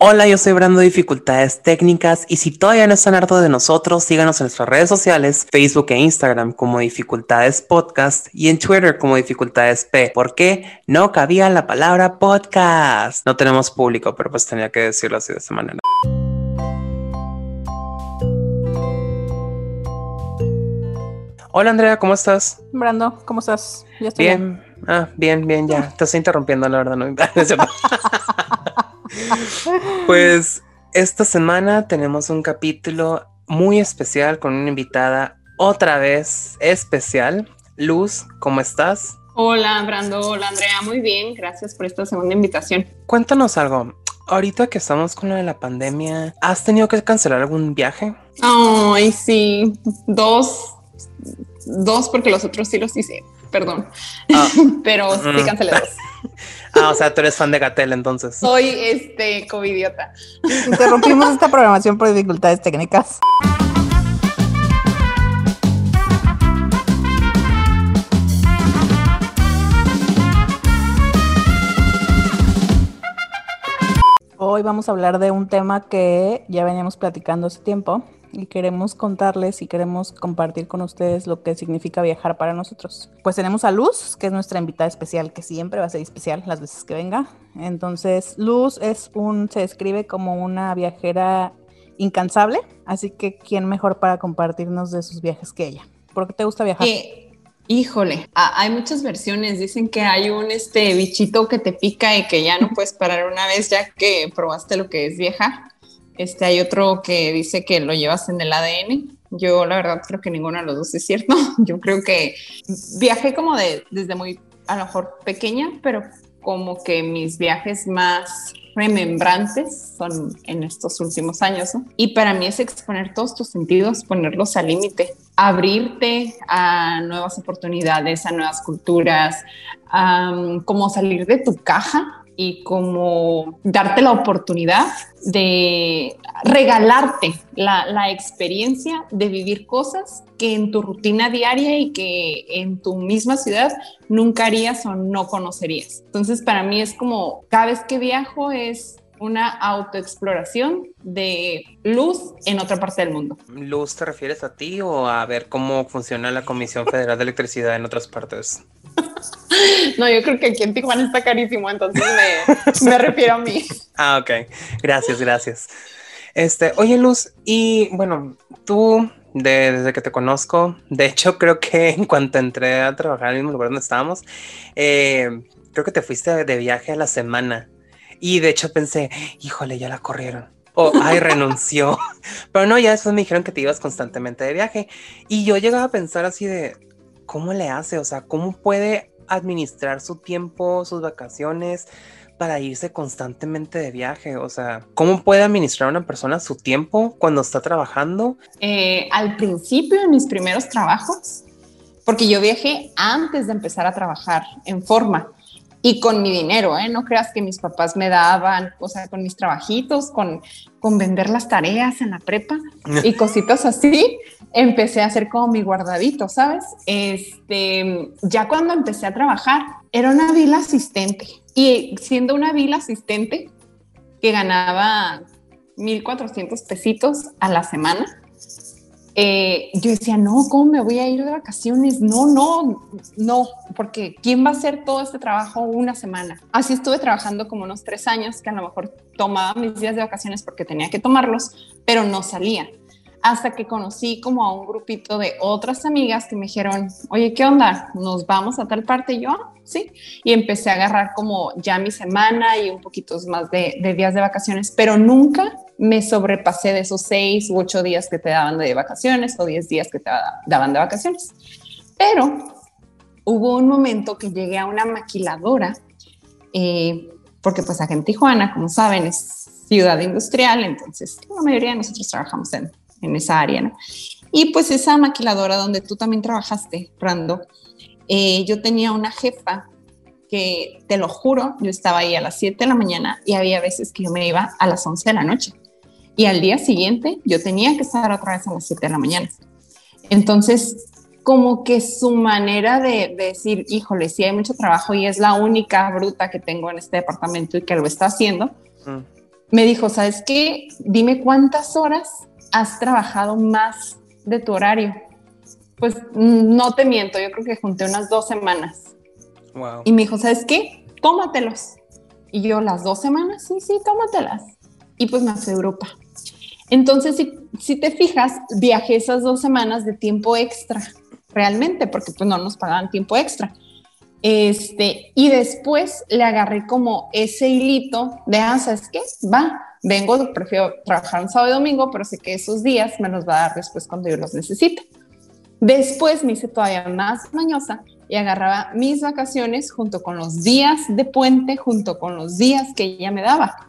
Hola, yo soy Brando Dificultades Técnicas y si todavía no están hartos de nosotros, síganos en nuestras redes sociales, Facebook e Instagram como Dificultades Podcast y en Twitter como Dificultades P. ¿Por qué? No cabía la palabra podcast. No tenemos público, pero pues tenía que decirlo así de esta manera. Hola Andrea, ¿cómo estás? Brando, ¿cómo estás? Ya estoy bien. Ah, bien, bien, ya. Te estoy interrumpiendo, la verdad. No. pues esta semana tenemos un capítulo muy especial con una invitada otra vez especial. Luz, ¿cómo estás? Hola, Brando. Hola, Andrea. Muy bien. Gracias por esta segunda invitación. Cuéntanos algo. Ahorita que estamos con lo de la pandemia, ¿has tenido que cancelar algún viaje? Ay, sí. Dos. Dos, porque los otros sí los hice. Perdón. Ah. Pero sí mm. cancelé dos. Ah, o sea, tú eres fan de Gatel entonces. Soy este covidiota. Interrumpimos esta programación por dificultades técnicas. Hoy vamos a hablar de un tema que ya veníamos platicando hace tiempo, y queremos contarles y queremos compartir con ustedes lo que significa viajar para nosotros. Pues tenemos a Luz, que es nuestra invitada especial, que siempre va a ser especial las veces que venga. Entonces, Luz es un, se describe como una viajera incansable, así que ¿quién mejor para compartirnos de sus viajes que ella? ¿Por qué te gusta viajar? Eh, híjole, hay muchas versiones. Dicen que hay un este bichito que te pica y que ya no puedes parar una vez ya que probaste lo que es viajar. Este, hay otro que dice que lo llevas en el ADN. Yo la verdad creo que ninguno de los dos es cierto. Yo creo que viajé como de, desde muy, a lo mejor pequeña, pero como que mis viajes más remembrantes son en estos últimos años. Y para mí es exponer todos tus sentidos, ponerlos al límite, abrirte a nuevas oportunidades, a nuevas culturas, como salir de tu caja y como darte la oportunidad de regalarte la, experiencia de vivir cosas que en tu rutina diaria y que en tu misma ciudad nunca harías o no conocerías. Entonces para mí es como cada vez que viajo es una autoexploración de luz en otra parte del mundo. ¿Luz te refieres a ti o a ver cómo funciona la Comisión Federal de Electricidad en otras partes? No, yo creo que aquí en Tijuana está carísimo, entonces me, refiero a mí. Ah, ok. Gracias, gracias. Este, oye, Luz, y bueno, tú, desde que te conozco, de hecho, creo que en cuanto entré a trabajar en el mismo lugar donde estábamos, eh, creo que te fuiste de viaje a la semana. Y de hecho pensé, híjole, ya la corrieron. O, ay, renunció. Pero no, ya después me dijeron que te ibas constantemente de viaje. Y yo llegaba a pensar así de, ¿cómo le hace? O sea, ¿cómo puede administrar su tiempo, sus vacaciones para irse constantemente de viaje? O sea, ¿cómo puede administrar una persona su tiempo cuando está trabajando? Eh, al principio, en mis primeros trabajos, porque yo viajé antes de empezar a trabajar en forma y con mi dinero, ¿eh? No creas que mis papás me daban, o sea, con mis trabajitos, con, con vender las tareas en la prepa y cositas así, empecé a hacer como mi guardadito, ¿sabes? Este, ya cuando empecé a trabajar, era una vila asistente y siendo una vila asistente que ganaba 1.400 pesitos a la semana, eh, yo decía, no, ¿cómo me voy a ir de vacaciones? No, no, no, porque ¿quién va a hacer todo este trabajo una semana? Así estuve trabajando como unos tres años, que a lo mejor tomaba mis días de vacaciones porque tenía que tomarlos, pero no salía hasta que conocí como a un grupito de otras amigas que me dijeron, oye, ¿qué onda? ¿Nos vamos a tal parte? Yo, ah, sí. Y empecé a agarrar como ya mi semana y un poquito más de, días de vacaciones, pero nunca me sobrepasé de esos seis u ocho días que te daban de vacaciones o diez días que te daban de vacaciones. Pero hubo un momento que llegué a una maquiladora, eh, porque pues aquí en Tijuana, como saben, es ciudad industrial, entonces la mayoría de nosotros trabajamos en, en esa área, ¿no? Y pues esa maquiladora donde tú también trabajaste, Rando, eh, yo tenía una jefa que, te lo juro, yo estaba ahí a las 7 de la mañana y había veces que yo me iba a las 11 de la noche. Y al día siguiente yo tenía que estar otra vez a las 7 de la mañana. Entonces, como que su manera de, decir, híjole, sí hay mucho trabajo y es la única bruta que tengo en este departamento y que lo está haciendo, mm me dijo, ¿sabes qué? Dime cuántas horas has trabajado más de tu horario. Pues no te miento, yo creo que junté unas dos semanas. Y me dijo, ¿sabes qué? Tómatelos. Y yo, las dos semanas, sí, sí, tómatelas. Y pues me fui a Europa. Entonces, si, te fijas, viajé esas dos semanas de tiempo extra, realmente, porque pues no nos pagaban tiempo extra. Este, y después le agarré como ese hilito de, ah, ¿sabes qué? Va, vengo, prefiero trabajar un sábado y domingo, pero sé que esos días me los va a dar después cuando yo los necesite. Después me hice todavía más mañosa y agarraba mis vacaciones junto con los días de puente, junto con los días que ella me daba.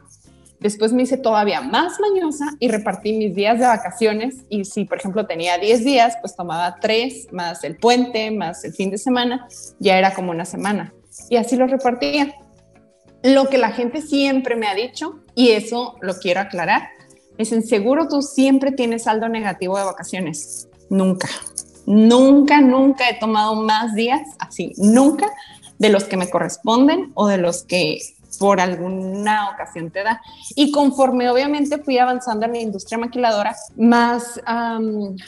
Después me hice todavía más mañosa y repartí mis días de vacaciones. Y si, por ejemplo, tenía 10 días, pues tomaba 3 más el puente, más el fin de semana, ya era como una semana. Y así lo repartía. Lo que la gente siempre me ha dicho, y eso lo quiero aclarar, es en seguro tú siempre tienes saldo negativo de vacaciones. Nunca, nunca, nunca he tomado más días así, nunca de los que me corresponden o de los que por alguna ocasión te da. Y conforme obviamente fui avanzando en la industria maquiladora, más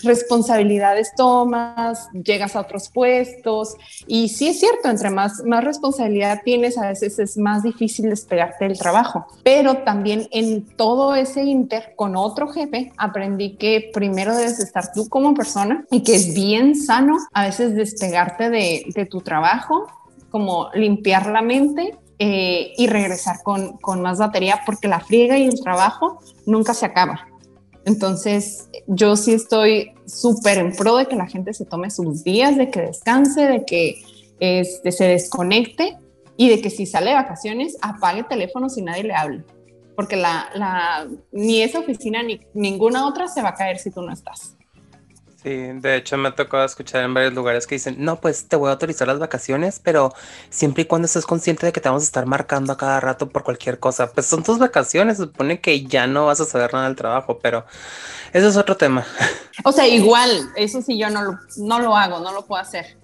responsabilidades tomas, llegas a otros puestos y sí es cierto, entre más, más responsabilidad tienes, a veces es más difícil despegarte del trabajo. Pero también en todo ese inter con otro jefe aprendí que primero debes estar tú como persona y que es bien sano a veces despegarte de, de tu trabajo como limpiar la mente eh, y regresar con, con, más batería porque la friega y el trabajo nunca se acaba. Entonces, yo sí estoy súper en pro de que la gente se tome sus días, de que descanse, de que este, se desconecte y de que si sale de vacaciones apague teléfono si nadie le hable. Porque la, la, ni esa oficina ni ninguna otra se va a caer si tú no estás. Sí, de hecho me ha tocado escuchar en varios lugares que dicen, no, pues te voy a autorizar las vacaciones, pero siempre y cuando estés consciente de que te vamos a estar marcando a cada rato por cualquier cosa. Pues son tus vacaciones, se supone que ya no vas a saber nada del trabajo, pero eso es otro tema. O sea, igual, eso sí yo no lo, no lo hago, no lo puedo hacer.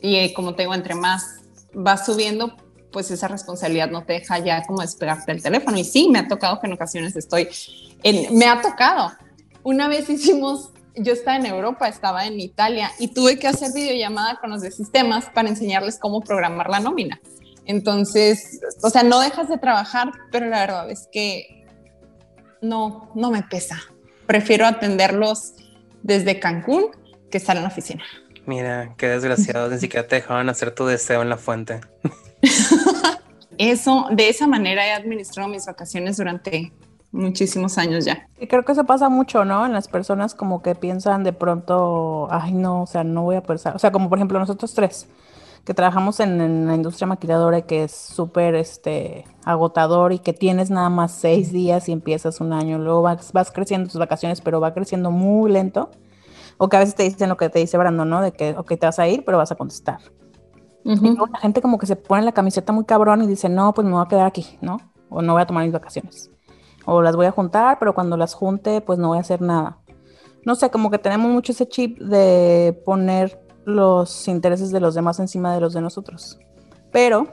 Y, como te entre más vas subiendo, pues esa responsabilidad no te deja ya como despegarte del teléfono. Y sí, me ha tocado que en ocasiones estoy en, me ha tocado. Una vez hicimos yo estaba en Europa, estaba en Italia y tuve que hacer videollamada con los de sistemas para enseñarles cómo programar la nómina. Entonces, o sea, no dejas de trabajar, pero la verdad es que no, no me pesa. Prefiero atenderlos desde Cancún que estar en la oficina. Mira, qué desgraciado, ni siquiera te dejaban hacer tu deseo en la fuente. Eso, de esa manera he administrado mis vacaciones durante muchísimos años ya. Y creo que eso pasa mucho, ¿no? En las personas como que piensan de pronto, ay no, o sea, no voy a pensar, o sea, como por ejemplo nosotros tres, que trabajamos en, la industria maquilladora y que es súper este, agotador y que tienes nada más seis días y empiezas un año, luego vas, vas creciendo tus vacaciones, pero va creciendo muy lento. O que a veces te dicen lo que te dice Brando, ¿no? De que, ok, te vas a ir, pero vas a contestar. Y luego la gente como que se pone la camiseta muy cabrón y dice, no, pues me voy a quedar aquí, ¿no? O no voy a tomar mis vacaciones o las voy a juntar, pero cuando las junte, pues no voy a hacer nada. No sé, como que tenemos mucho ese chip de poner los intereses de los demás encima de los de nosotros. Pero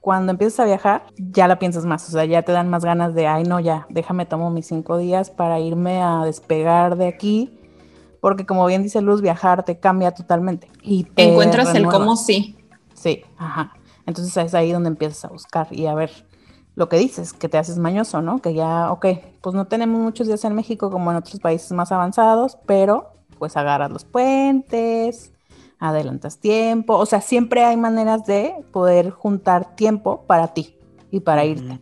cuando empiezas a viajar, ya la piensas más, o sea, ya te dan más ganas de, ay, no, ya, déjame tomo mis cinco días para irme a despegar de aquí, porque como bien dice Luz, viajar te cambia totalmente. Y Encuentras el cómo sí. Sí, ajá. Entonces es ahí donde empiezas a buscar y a ver lo que dices, que te haces mañoso, ¿no? Que ya, ok, pues no tenemos muchos días en México como en otros países más avanzados, pero pues agarras los puentes, adelantas tiempo, o sea, siempre hay maneras de poder juntar tiempo para ti y para irte.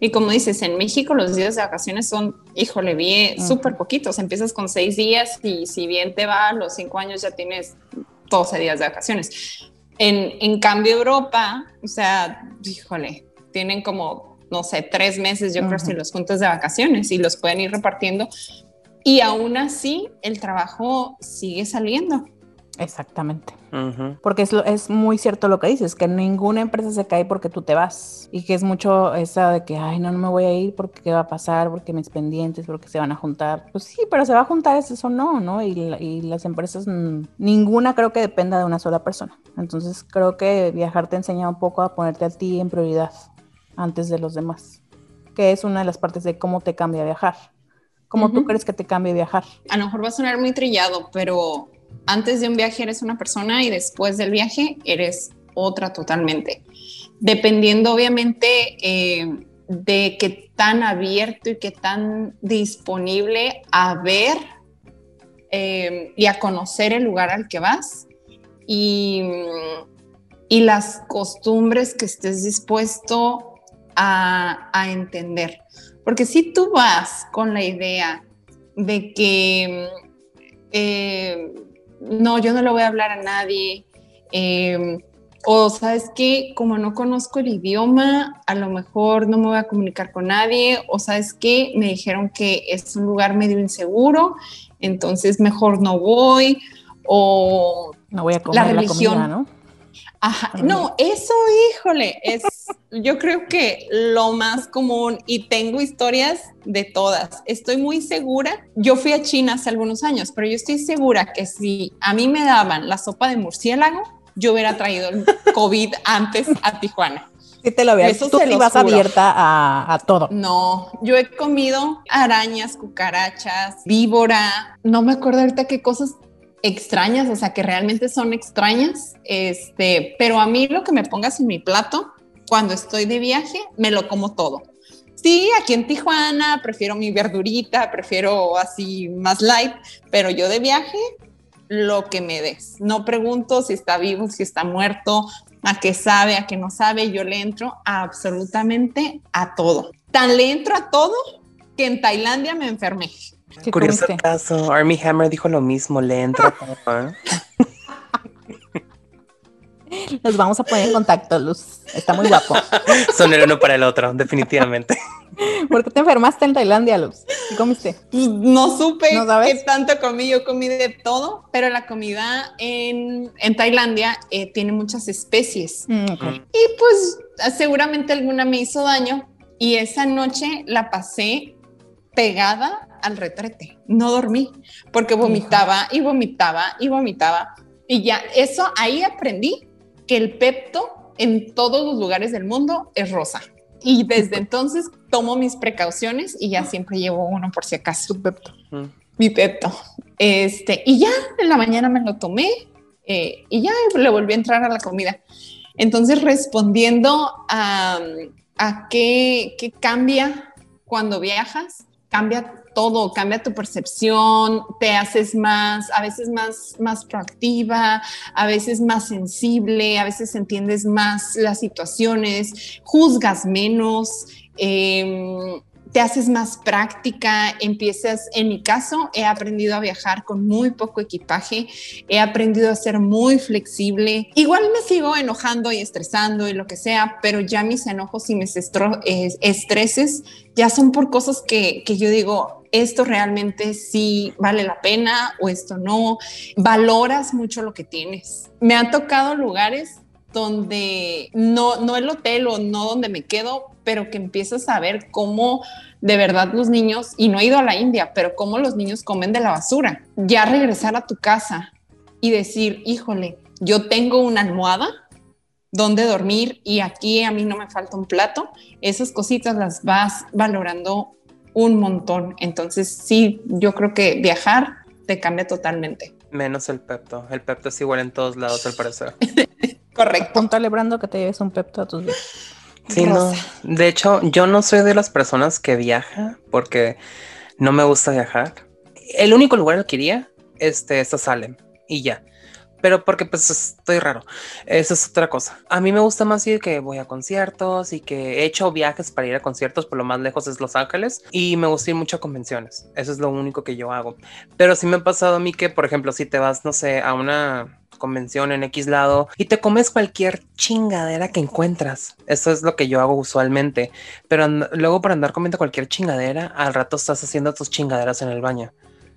Y como dices, en México los días de vacaciones son, híjole, bien, súper poquitos. Empiezas con seis días y si bien te va, los cinco años ya tienes 12 días de vacaciones. En, cambio, Europa, o sea, híjole, tienen como, no sé, tres meses, yo creo, si los juntos de vacaciones y los pueden ir repartiendo. Y aún así, el trabajo sigue saliendo. Exactamente. Porque es, es muy cierto lo que dices, que ninguna empresa se cae porque tú te vas. Y que es mucho esa de que, ay, no, no me voy a ir porque qué va a pasar, porque mis pendientes, porque se van a juntar. Pues sí, pero se va a juntar eso no, ¿no? Y, y las empresas, ninguna creo que dependa de una sola persona. Entonces creo que viajar te enseña un poco a ponerte a ti en prioridad antes de los demás. que es una de las partes de cómo te cambia viajar. ¿Cómo tú crees que te cambia viajar? A lo mejor va a sonar muy trillado, pero antes de un viaje eres una persona y después del viaje eres otra totalmente. Dependiendo obviamente eh, de qué tan abierto y qué tan disponible a ver eh, y a conocer el lugar al que vas y, y las costumbres que estés dispuesto a, a, entender. Porque si tú vas con la idea de que eh, no, yo no le voy a hablar a nadie, eh, o sabes que como no conozco el idioma, a lo mejor no me voy a comunicar con nadie, o sabes que me dijeron que es un lugar medio inseguro, entonces mejor no voy, o no voy a comer la religión, la comida, ¿no? Ajá, no, eso, híjole, es yo creo que lo más común y tengo historias de todas. Estoy muy segura, yo fui a China hace algunos años, pero yo estoy segura que si a mí me daban la sopa de murciélago, yo hubiera traído el COVID antes a Tijuana. Sí te lo veo. Eso Tú te ibas abierta a, a, todo. No, yo he comido arañas, cucarachas, víbora. No me acuerdo ahorita qué cosas extrañas, o sea, que realmente son extrañas. Este, pero a mí lo que me pongas en mi plato, cuando estoy de viaje, me lo como todo. Sí, aquí en Tijuana prefiero mi verdurita, prefiero así más light, pero yo de viaje lo que me des. No pregunto si está vivo, si está muerto, a qué sabe, a qué no sabe. Yo le entro absolutamente a todo. Tan le entro a todo que en Tailandia me enfermé. Curioso caso, Army Hammer dijo lo mismo, le entro a todo. Nos vamos a poner en contacto, Luz. Está muy guapo. Son el uno para el otro, definitivamente. ¿Por qué te enfermaste en Tailandia, Luz? ¿Qué comiste? Pues, no supe qué tanto comí. Yo comí de todo, pero la comida en, en Tailandia eh, tiene muchas especies. Mm, y pues seguramente alguna me hizo daño. Y esa noche la pasé pegada al retrete. No dormí porque vomitaba y vomitaba y vomitaba. Y ya, eso ahí aprendí que el Pepto en todos los lugares del mundo es rosa. Y desde entonces tomo mis precauciones y ya siempre llevo uno por si acaso. Tu Pepto. Mi Pepto. Este, y ya en la mañana me lo tomé eh, y ya le volví a entrar a la comida. Entonces, respondiendo a, a qué, qué cambia cuando viajas, cambia todo, cambia tu percepción, te haces más, a veces más, más proactiva, a veces más sensible, a veces entiendes más las situaciones, juzgas menos. Eh, te haces más práctica, empiezas, en mi caso, he aprendido a viajar con muy poco equipaje, he aprendido a ser muy flexible. Igual me sigo enojando y estresando y lo que sea, pero ya mis enojos y mis estreses ya son por cosas que, que yo digo, esto realmente sí vale la pena o esto no. Valoras mucho lo que tienes. Me han tocado lugares donde no, no el hotel o no donde me quedo, pero que empiezas a ver cómo de verdad los niños, y no he ido a la India, pero cómo los niños comen de la basura. Ya regresar a tu casa y decir, híjole, yo tengo una almohada donde dormir y aquí a mí no me falta un plato, esas cositas las vas valorando un montón. Entonces sí, yo creo que viajar te cambia totalmente. Menos el Pepto. El Pepto es igual en todos lados, al parecer. Correcto. Póntale, Brando, que te lleves un Pepto a tus. Sí, no. De hecho, yo no soy de las personas que viaja porque no me gusta viajar. El único lugar al que iría este, es a Salem y ya. Pero porque pues estoy raro. Eso es otra cosa. A mí me gusta más ir que voy a conciertos y que he hecho viajes para ir a conciertos, por lo más lejos es Los Ángeles. Y me gusta ir mucho a convenciones. Eso es lo único que yo hago. Pero sí me ha pasado a mí que, por ejemplo, si te vas, no sé, a una convención en X lado y te comes cualquier chingadera que encuentras. Eso es lo que yo hago usualmente. Pero luego para andar comiendo cualquier chingadera, al rato estás haciendo tus chingaderas en el baño.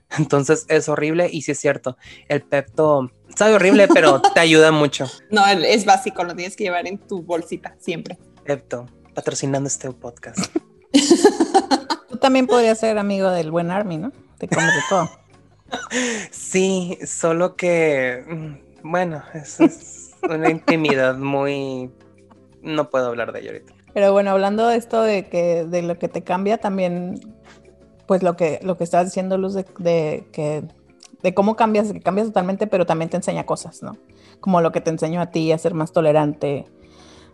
Entonces es horrible y sí es cierto. El Pepto sabe horrible, pero te ayuda mucho. No, es básico, lo tienes que llevar en tu bolsita siempre. Pepto, patrocinando este podcast. Tú también podrías ser amigo del buen Army, ¿no? Te comes de todo. Sí, solo que mm, bueno, es, una intimidad muy... No puedo hablar de ello ahorita. Pero bueno, hablando de esto de que de lo que te cambia, también, pues lo que, lo que estabas diciendo, Luz, de, de que de cómo cambias, que cambias totalmente, pero también te enseña cosas, ¿no? Como lo que te enseñó a ti a ser más tolerante,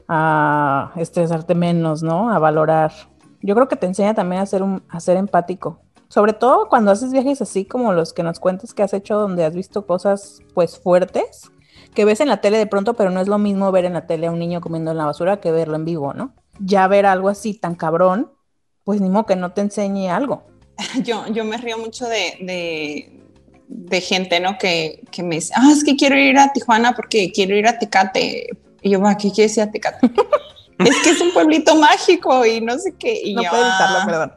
a estresarte menos, ¿no? A valorar. Yo creo que te enseña también a ser, un, a ser empático. Sobre todo cuando haces viajes así como los que nos cuentas que has hecho, donde has visto cosas pues fuertes, que ves en la tele de pronto, pero no es lo mismo ver en la tele a un niño comiendo en la basura que verlo en vivo, ¿no? Ya ver algo así tan cabrón, pues ni modo que no te enseñe algo. Yo, yo me río mucho de, de gente, ¿no? Que, que, me dice, ah, es que quiero ir a Tijuana porque quiero ir a Tecate. Y yo, ¿qué quieres ir a Tecate? es que es un pueblito mágico y no sé qué. Y no yo, puedo evitarlo, ah". perdón.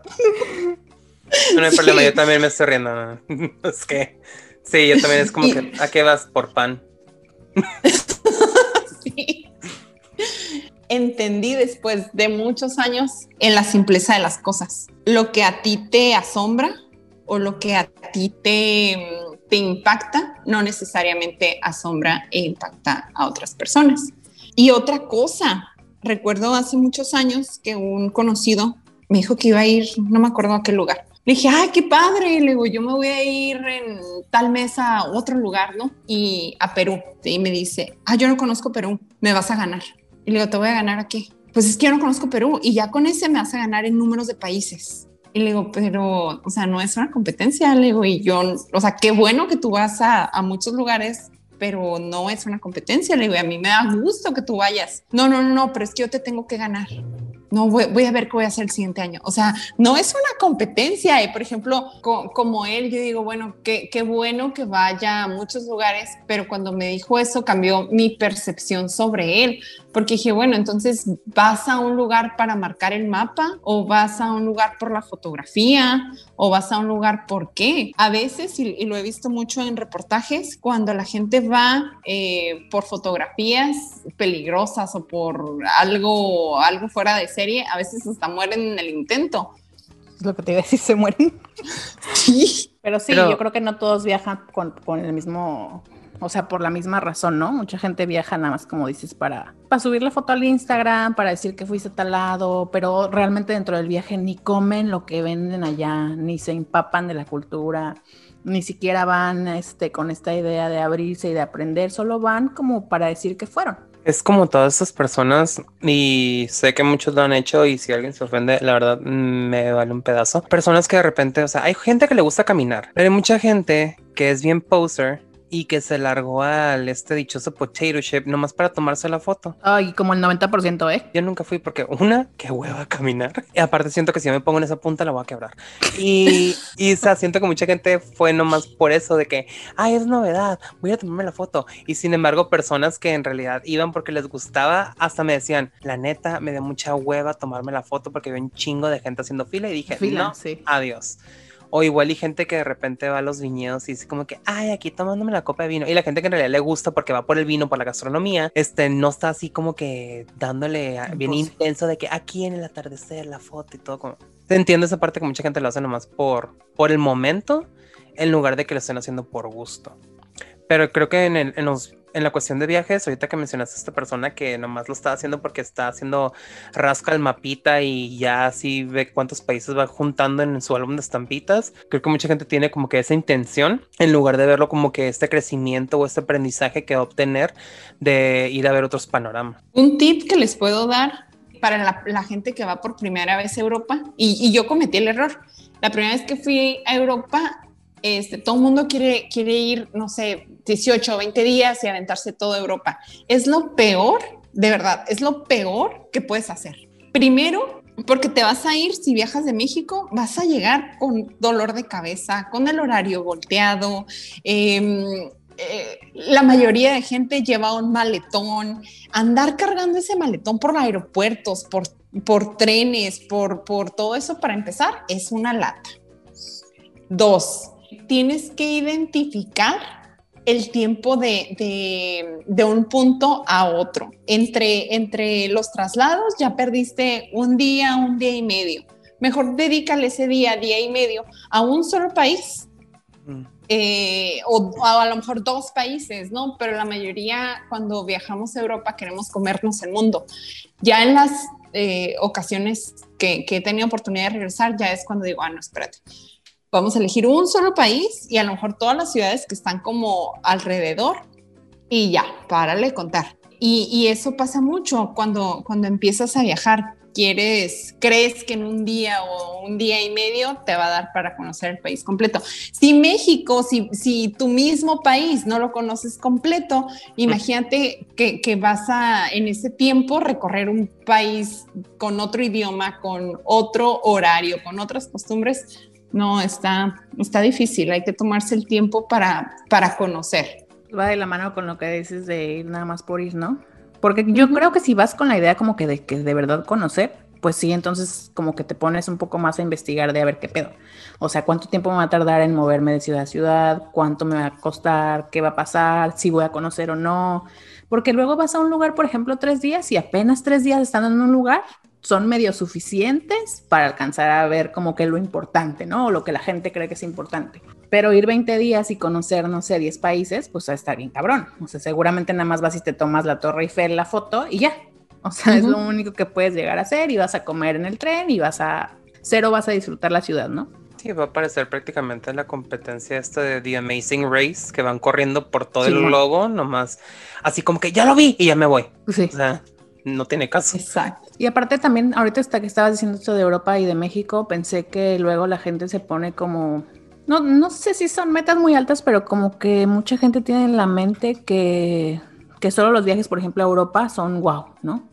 No hay sí. problema, yo también me estoy riendo. Es que, sí, yo también es como y... que, ¿a qué vas por pan? Entendí después de muchos años en la simpleza de las cosas. Lo que a ti te asombra o lo que a ti te, te impacta no necesariamente asombra e impacta a otras personas. Y otra cosa, recuerdo hace muchos años que un conocido me dijo que iba a ir, no me acuerdo a qué lugar. Le dije, ay, qué padre. Le digo, yo me voy a ir en tal mes a otro lugar, ¿no? Y a Perú. Y me dice, ah, yo no conozco Perú, me vas a ganar. Y le digo, ¿te voy a ganar aquí? Pues es que yo no conozco Perú y ya con ese me vas a ganar en números de países. Y le digo, pero, o sea, no es una competencia. Le digo, y yo, o sea, qué bueno que tú vas a, a muchos lugares, pero no es una competencia. Le digo, a mí me da gusto que tú vayas. No, no, no, pero es que yo te tengo que ganar. No, voy, voy, a ver qué voy a hacer el siguiente año. O sea, no es una competencia. Y por ejemplo, co como él, yo digo, bueno, qué, qué bueno que vaya a muchos lugares, pero cuando me dijo eso cambió mi percepción sobre él, porque dije, bueno, entonces vas a un lugar para marcar el mapa o vas a un lugar por la fotografía o vas a un lugar por qué. A veces, y, y lo he visto mucho en reportajes, cuando la gente va eh, por fotografías peligrosas o por algo, algo fuera de serie, a veces hasta mueren en el intento. Es lo que te iba a decir, se mueren. Sí. Pero sí, Pero... yo creo que no todos viajan con, con el mismo o sea, por la misma razón, ¿no? Mucha gente viaja nada más, como dices, para, para subir la foto al Instagram, para decir que fuiste a tal lado, pero realmente dentro del viaje ni comen lo que venden allá, ni se empapan de la cultura, ni siquiera van este, con esta idea de abrirse y de aprender, solo van como para decir que fueron. Es como todas esas personas, y sé que muchos lo han hecho, y si alguien se ofende, la verdad me vale un pedazo. Personas que de repente, o sea, hay gente que le gusta caminar, pero hay mucha gente que es bien poser y que se largó al este dichoso potato chip nomás para tomarse la foto. Ay, como el 90%, ¿eh? Yo nunca fui porque una, qué hueva caminar. Y aparte siento que si me pongo en esa punta la voy a quebrar. Y, y o sea, siento que mucha gente fue nomás por eso de que, ay, es novedad, voy a tomarme la foto. Y sin embargo, personas que en realidad iban porque les gustaba, hasta me decían, la neta, me dio mucha hueva tomarme la foto porque había un chingo de gente haciendo fila y dije, fila, no, sí. adiós. O igual y gente que de repente va a los viñedos y dice como que, ay, aquí tomándome la copa de vino. Y la gente que en realidad le gusta porque va por el vino, por la gastronomía, este, no está así como que dándole a, bien intenso de que aquí en el atardecer, la foto y todo. Como... Entiendo esa parte que mucha gente lo hace nomás por, por el momento, en lugar de que lo estén haciendo por gusto. Pero creo que en, el, en los en la cuestión de viajes, ahorita que mencionaste a esta persona que nomás lo está haciendo porque está haciendo rasca el mapita y ya así ve cuántos países va juntando en su álbum de estampitas, creo que mucha gente tiene como que esa intención en lugar de verlo como que este crecimiento o este aprendizaje que va a obtener de ir a ver otros panoramas. Un tip que les puedo dar para la, gente que va por primera vez a Europa, y, y yo cometí el error. La primera vez que fui a Europa, este, todo el mundo quiere, quiere ir, no sé, 18 o 20 días y aventarse toda Europa. Es lo peor, de verdad, es lo peor que puedes hacer. Primero, porque te vas a ir, si viajas de México, vas a llegar con dolor de cabeza, con el horario volteado. Eh, eh, la mayoría de gente lleva un maletón. Andar cargando ese maletón por aeropuertos, por, por trenes, por, por todo eso para empezar, es una lata. Dos, tienes que identificar el tiempo de, de, de, un punto a otro. Entre, entre los traslados ya perdiste un día, un día y medio. Mejor dedícale ese día, día y medio a un solo país. Mm. Eh, o, o, a lo mejor dos países, ¿no? Pero la mayoría cuando viajamos a Europa queremos comernos el mundo. Ya en las eh, ocasiones que, que he tenido oportunidad de regresar, ya es cuando digo, ah, no, espérate, vamos a elegir un solo país y a lo mejor todas las ciudades que están como alrededor y ya, párale contar. Y, eso pasa mucho cuando, cuando empiezas a viajar. Quieres, crees que en un día o un día y medio te va a dar para conocer el país completo. Si México, si, si tu mismo país no lo conoces completo, imagínate que vas a en ese tiempo recorrer un país con otro idioma, con otro horario, con otras costumbres no, está, está difícil, hay que tomarse el tiempo para, para conocer. Va de la mano con lo que dices de ir nada más por ir, ¿no? Porque yo creo que si vas con la idea como que de, que de verdad conocer, pues sí, entonces como que te pones un poco más a investigar de a ver qué pedo. O sea, cuánto tiempo me va a tardar en moverme de ciudad a ciudad, cuánto me va a costar, qué va a pasar, si voy a conocer o no. Porque luego vas a un lugar, por ejemplo, tres días y apenas tres días estando en un lugar, son medio suficientes para alcanzar a ver como que lo importante, ¿no? O lo que la gente cree que es importante. Pero ir 20 días y conocer, no sé, 10 países, pues está bien cabrón. O sea, seguramente nada más vas y te tomas la Torre Eiffel, la foto y ya. O sea, es lo único que puedes llegar a hacer y vas a comer en el tren y vas a, cero vas a disfrutar la ciudad, ¿no? Sí, va a parecer prácticamente la competencia esta de The Amazing Race, que van corriendo por todo el globo, nomás así como que ya lo vi y ya me voy. Sí. O sea, no tiene caso. Exacto. Y aparte también, ahorita hasta que estabas diciendo esto de Europa y de México, pensé que luego la gente se pone como, no, no sé si son metas muy altas, pero como que mucha gente tiene en la mente que, que solo los viajes, por ejemplo, a Europa son wow, ¿no?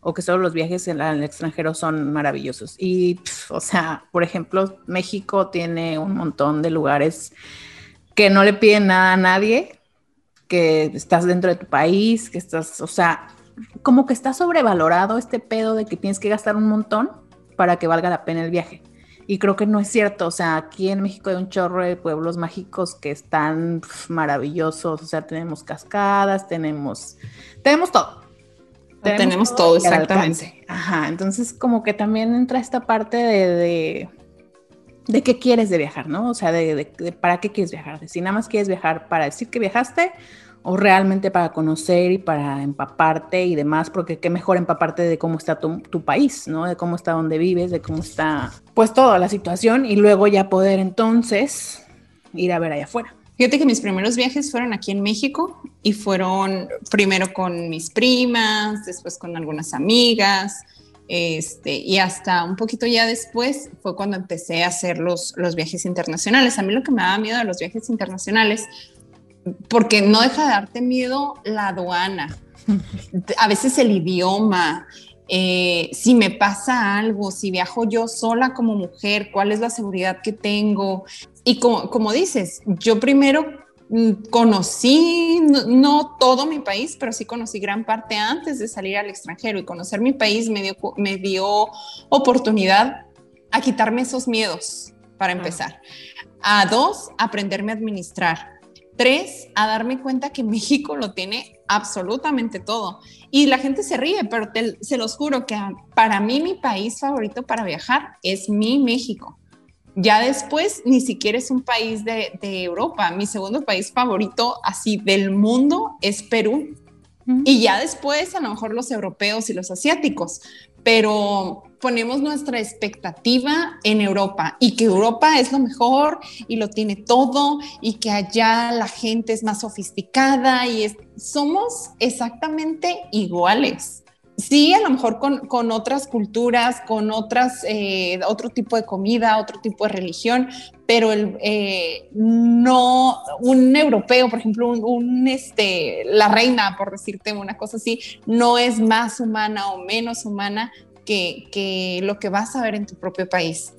O que solo los viajes en, el extranjero son maravillosos. Y, o sea, por ejemplo, México tiene un montón de lugares que no le piden nada a nadie, que estás dentro de tu país, que estás, o sea, como que está sobrevalorado este pedo de que tienes que gastar un montón para que valga la pena el viaje. Y creo que no es cierto, o sea, aquí en México hay un chorro de pueblos mágicos que están maravillosos, o sea, tenemos cascadas, tenemos, tenemos todo. Tenemos, todo, exactamente. Ajá, entonces como que también entra esta parte de, de, qué quieres de viajar, ¿no? O sea, de, de, para qué quieres viajar, de si nada más quieres viajar para decir que viajaste o realmente para conocer y para empaparte y demás, porque qué mejor empaparte de cómo está tu, país, ¿no? De cómo está donde vives, de cómo está, pues toda la situación y luego ya poder entonces ir a ver allá afuera. Fíjate que mis primeros viajes fueron aquí en México y fueron primero con mis primas, después con algunas amigas, este, y hasta un poquito ya después fue cuando empecé a hacer los, los viajes internacionales. A mí lo que me daba miedo de los viajes internacionales porque no deja de darte miedo la aduana, a veces el idioma, eh, si me pasa algo, si viajo yo sola como mujer, cuál es la seguridad que tengo. Y como, dices, yo primero mm, conocí, no, todo mi país, pero sí conocí gran parte antes de salir al extranjero y conocer mi país me dio, me dio oportunidad a quitarme esos miedos, para empezar. A dos, aprenderme a administrar Tres, a darme cuenta que México lo tiene absolutamente todo. Y la gente se ríe, pero se los juro que para mí mi país favorito para viajar es mi México. Ya después ni siquiera es un país de, de Europa. Mi segundo país favorito así del mundo es Perú. Y ya después a lo mejor los europeos y los asiáticos pero ponemos nuestra expectativa en Europa y que Europa es lo mejor y lo tiene todo y que allá la gente es más sofisticada y somos exactamente iguales. Sí, a lo mejor con, otras culturas, con otras, eh, otro tipo de comida, otro tipo de religión, pero el, eh, no un europeo, por ejemplo, un, este, la reina, por decirte una cosa así, no es más humana o menos humana que, que lo que vas a ver en tu propio país.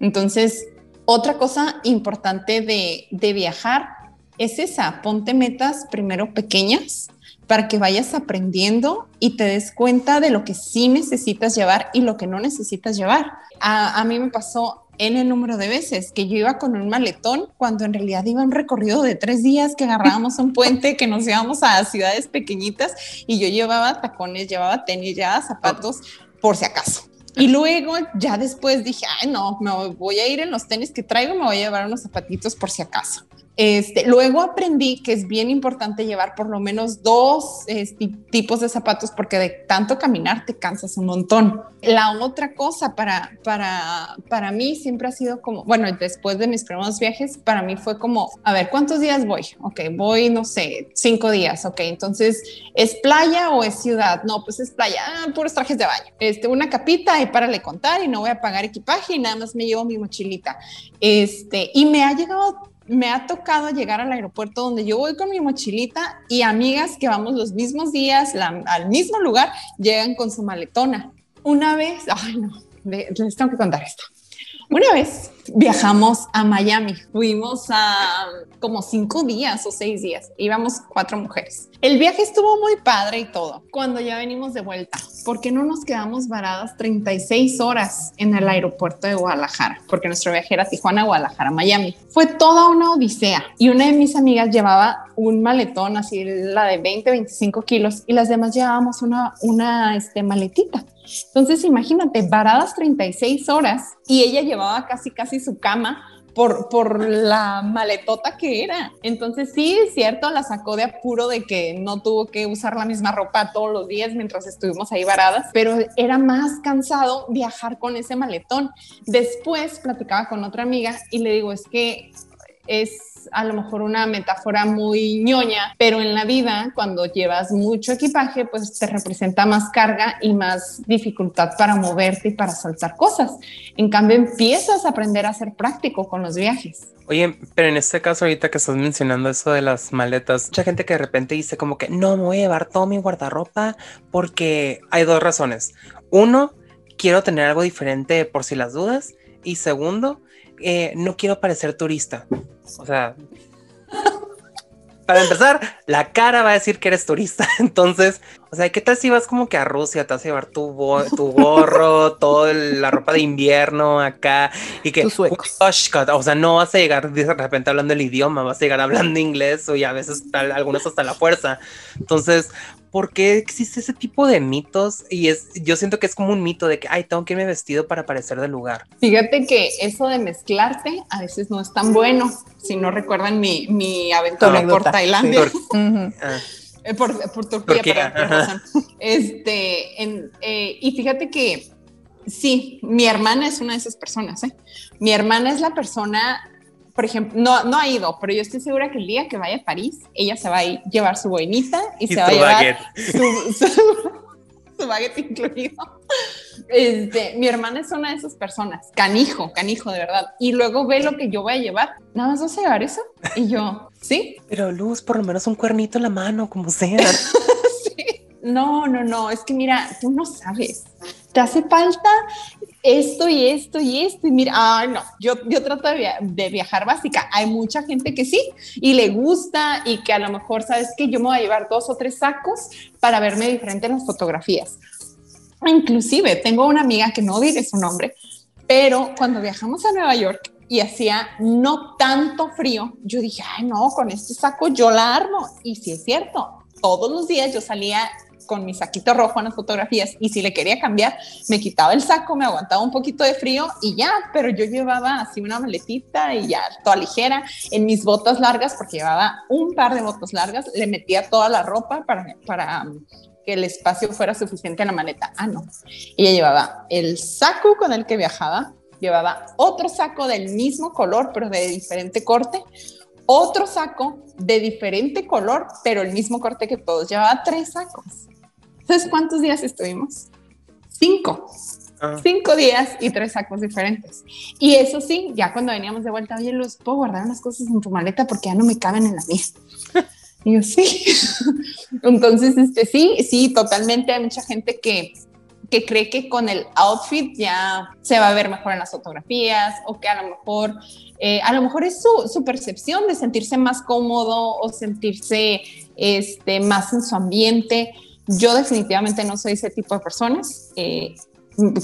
Entonces, otra cosa importante de, de viajar es esa, ponte metas primero pequeñas para que vayas aprendiendo y te des cuenta de lo que sí necesitas llevar y lo que no necesitas llevar. A, a, mí me pasó en el número de veces que yo iba con un maletón cuando en realidad iba un recorrido de tres días que agarrábamos un puente, que nos íbamos a ciudades pequeñitas y yo llevaba tacones, llevaba tenis, llevaba zapatos por si acaso. Y luego ya después dije, ay no, me voy a ir en los tenis que traigo, me voy a llevar unos zapatitos por si acaso Este, luego aprendí que es bien importante llevar por lo menos dos este, tipos de zapatos porque de tanto caminar te cansas un montón. La otra cosa para, para, para mí siempre ha sido como, bueno, después de mis primeros viajes, para mí fue como, a ver, ¿cuántos días voy? Ok, voy, no sé, cinco días, ok, entonces, ¿es playa o es ciudad? No, pues es playa, ah, puros trajes de baño, este, una capita y para le contar y no voy a pagar equipaje y nada más me llevo mi mochilita. Este, y me ha llegado me ha tocado llegar al aeropuerto donde yo voy con mi mochilita y amigas que vamos los mismos días al mismo lugar llegan con su maletona. Una vez, ay no, les tengo que contar esto. Una vez viajamos a Miami, fuimos a como cinco días o seis días, íbamos cuatro mujeres. El viaje estuvo muy padre y todo. Cuando ya venimos de vuelta, ¿por qué no nos quedamos varadas 36 horas en el aeropuerto de Guadalajara? Porque nuestro viaje era Tijuana, Guadalajara, Miami. Fue toda una odisea y una de mis amigas llevaba un maletón, así la de 20, 25 kilos y las demás llevábamos una, una este, maletita. Entonces, imagínate, varadas 36 horas y ella llevaba casi, casi su cama por, por la maletota que era. Entonces sí, es cierto, la sacó de apuro de que no tuvo que usar la misma ropa todos los días mientras estuvimos ahí varadas, pero era más cansado viajar con ese maletón. Después platicaba con otra amiga y le digo, es que es a lo mejor una metáfora muy ñoña, pero en la vida, cuando llevas mucho equipaje, pues te representa más carga y más dificultad para moverte y para soltar cosas. En cambio, empiezas a aprender a ser práctico con los viajes. Oye, pero en este caso ahorita que estás mencionando eso de las maletas, mucha gente que de repente dice como que no me voy a llevar todo mi guardarropa porque hay dos razones. Uno, quiero tener algo diferente por si las dudas. Y segundo, eh, no quiero parecer turista. O sea, para empezar, la cara va a decir que eres turista. Entonces, o sea, ¿qué tal si vas como que a Rusia, te vas a llevar tu, tu gorro, toda la ropa de invierno acá y que... O sea, no vas a llegar de repente hablando el idioma, vas a llegar hablando inglés o y a veces algunos hasta la fuerza. Entonces, ¿por qué existe ese tipo de mitos? Y es, yo siento que es como un mito de que, ay, tengo que irme vestido para parecer del lugar. Fíjate que eso de mezclarte a veces no es tan bueno. Si no recuerdan mi, mi aventura por Tailandia. Ah. Eh, por, por, Turquía, por razón. Este, eh, y fíjate que sí, mi hermana es una de esas personas. ¿eh? Mi hermana es la persona por ejemplo, no, no ha ido, pero yo estoy segura que el día que vaya a París, ella se va a llevar su boinita y, se va a llevar su, su, baguette incluido. Este, mi hermana es una de esas personas, canijo, canijo de verdad. Y luego ve lo que yo voy a llevar. Nada más vas a llevar eso. Y yo, sí. Pero Luz, por lo menos un cuernito en la mano, como sea. sí. No, no, no. Es que mira, tú no sabes. Te hace falta esto y esto y esto. Y mira, ah, no, yo, yo trato de, viajar básica. Hay mucha gente que sí y le gusta y que a lo mejor, ¿sabes que Yo me voy a llevar dos o tres sacos para verme diferente en las fotografías. Inclusive, tengo una amiga que no diré su nombre, pero cuando viajamos a Nueva York y hacía no tanto frío, yo dije, ay, no, con este saco yo la armo. Y sí es cierto, todos los días yo salía con mi saquito rojo en las fotografías y si le quería cambiar, me quitaba el saco, me aguantaba un poquito de frío y ya, pero yo llevaba así una maletita y ya toda ligera en mis botas largas, porque llevaba un par de botas largas, le metía toda la ropa para, para um, que el espacio fuera suficiente en la maleta. Ah, no. Ella llevaba el saco con el que viajaba, llevaba otro saco del mismo color, pero de diferente corte, otro saco de diferente color, pero el mismo corte que todos. Llevaba tres sacos. ¿Sabes cuántos días estuvimos? Cinco. Ah. Cinco días y tres sacos diferentes. Y eso sí, ya cuando veníamos de vuelta, oye, Luz, ¿puedo guardar unas cosas en tu maleta porque ya no me caben en la mía? Y yo, sí. Entonces, este, sí, sí, totalmente. Hay mucha gente que, que cree que con el outfit ya se va a ver mejor en las fotografías o que a lo mejor, eh, a lo mejor es su, su, percepción de sentirse más cómodo o sentirse este, más en su ambiente. Yo definitivamente no soy ese tipo de personas. Eh,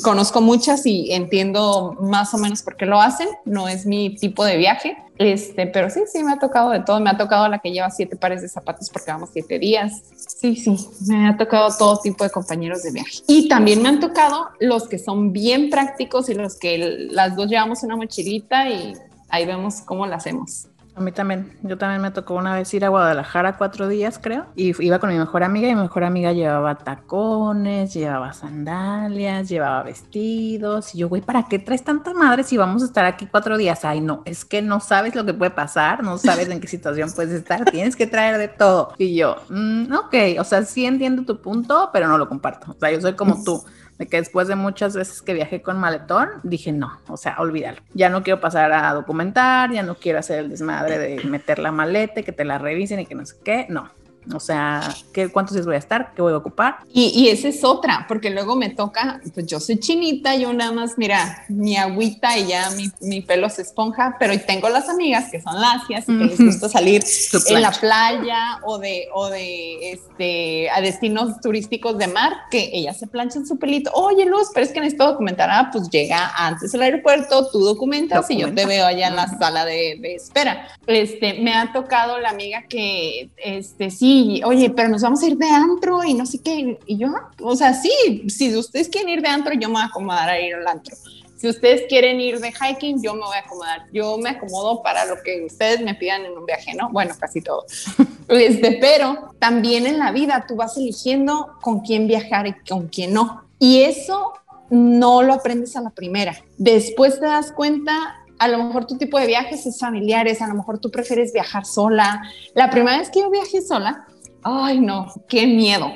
conozco muchas y entiendo más o menos por qué lo hacen. No es mi tipo de viaje. Este, pero sí, sí, me ha tocado de todo. Me ha tocado la que lleva siete pares de zapatos porque vamos siete días. Sí, sí, me ha tocado todo tipo de compañeros de viaje. Y también me han tocado los que son bien prácticos y los que las dos llevamos una mochilita y ahí vemos cómo la hacemos. A mí también. Yo también me tocó una vez ir a Guadalajara cuatro días, creo. Y iba con mi mejor amiga y mi mejor amiga llevaba tacones, llevaba sandalias, llevaba vestidos. Y yo, güey, ¿para qué traes tanta madre si vamos a estar aquí cuatro días? Ay, no, es que no sabes lo que puede pasar, no sabes en qué situación puedes estar, tienes que traer de todo. Y yo, mm, ok, o sea, sí entiendo tu punto, pero no lo comparto. O sea, yo soy como tú de que después de muchas veces que viajé con maletón, dije no, o sea, olvídalo. Ya no quiero pasar a documentar, ya no quiero hacer el desmadre de meter la maleta, que te la revisen y que no sé qué, no. O sea, ¿qué, ¿cuántos días voy a estar? ¿Qué voy a ocupar? Y, y esa es otra, porque luego me toca, pues yo soy chinita, yo nada más, mira, mi agüita y ya mi, mi pelo se esponja, pero tengo las amigas que son lacias y que les gusta salir en la playa o de, o de este, a destinos turísticos de mar, que ellas se planchan su pelito. Oye, Luz, pero es que necesito documentar. Ah, pues llega antes al aeropuerto, tú documentas y yo te veo allá en la sala de, de espera. Este, me ha tocado la amiga que, este, sí, oye, pero nos vamos a ir de antro y no sé qué. Y yo, o sea, sí, si ustedes quieren ir de antro, yo me voy a acomodar a ir al antro. Si ustedes quieren ir de hiking, yo me voy a acomodar. Yo me acomodo para lo que ustedes me pidan en un viaje, ¿no? Bueno, casi todo. Este, pero también en la vida tú vas eligiendo con quién viajar y con quién no. Y eso no lo aprendes a la primera. Después te das cuenta a lo mejor tu tipo de viajes es familiares, a lo mejor tú prefieres viajar sola. La primera vez que yo viajé sola, ay no, qué miedo.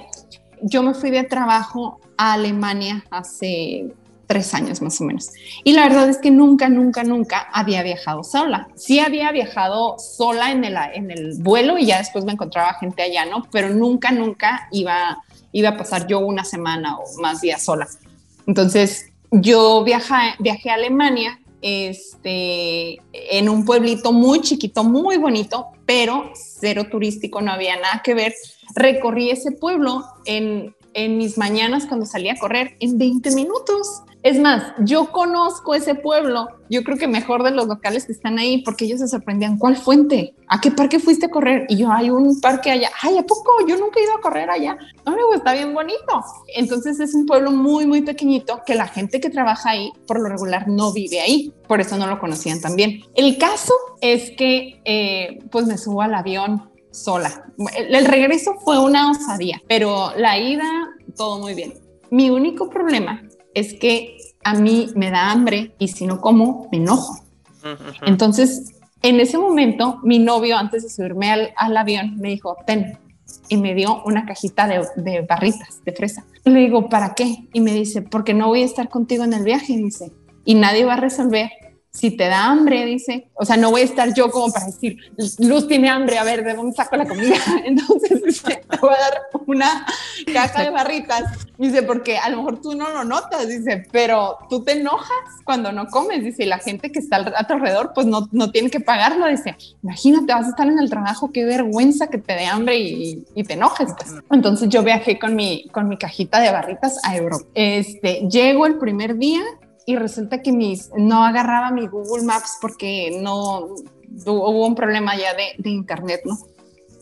Yo me fui de trabajo a Alemania hace tres años más o menos. Y la verdad es que nunca, nunca, nunca había viajado sola. Sí había viajado sola en el, en el vuelo y ya después me encontraba gente allá, ¿no? Pero nunca, nunca iba, iba a pasar yo una semana o más días sola. Entonces, yo viaja, viajé a Alemania este, en un pueblito muy chiquito, muy bonito, pero cero turístico, no había nada que ver. Recorrí ese pueblo en, en mis mañanas cuando salía a correr en 20 minutos. Es más, yo conozco ese pueblo, yo creo que mejor de los locales que están ahí, porque ellos se sorprendían, ¿cuál fuente? ¿A qué parque fuiste a correr? Y yo, hay un parque allá. Ay, ¿a poco? Yo nunca he ido a correr allá. Ay, pues está bien bonito. Entonces es un pueblo muy, muy pequeñito que la gente que trabaja ahí, por lo regular, no vive ahí. Por eso no lo conocían también. El caso es que, eh, pues me subo al avión sola. El regreso fue una osadía, pero la ida, todo muy bien. Mi único problema es que a mí me da hambre y si no como, me enojo. Entonces, en ese momento, mi novio, antes de subirme al, avión, me dijo, ten, y me dio una cajita de, de, barritas de fresa. Le digo, ¿para qué? Y me dice, porque no voy a estar contigo en el viaje, dice, y nadie va a resolver si te da hambre, dice, o sea, no voy a estar yo como para decir, Luz tiene hambre, a ver, ¿de dónde saco la comida? Entonces, dice, te voy a dar una caja de barritas. Dice, porque a lo mejor tú no lo notas, dice, pero tú te enojas cuando no comes, dice, y la gente que está a tu alrededor, pues no, no tiene que pagarlo, dice, imagínate, vas a estar en el trabajo, qué vergüenza que te dé hambre y, y te enojes. Pues. Entonces yo viajé con mi, con mi cajita de barritas a Europa. Este, llego el primer día y resulta que mis, no agarraba mi Google Maps porque no hubo un problema ya de, de, internet, ¿no?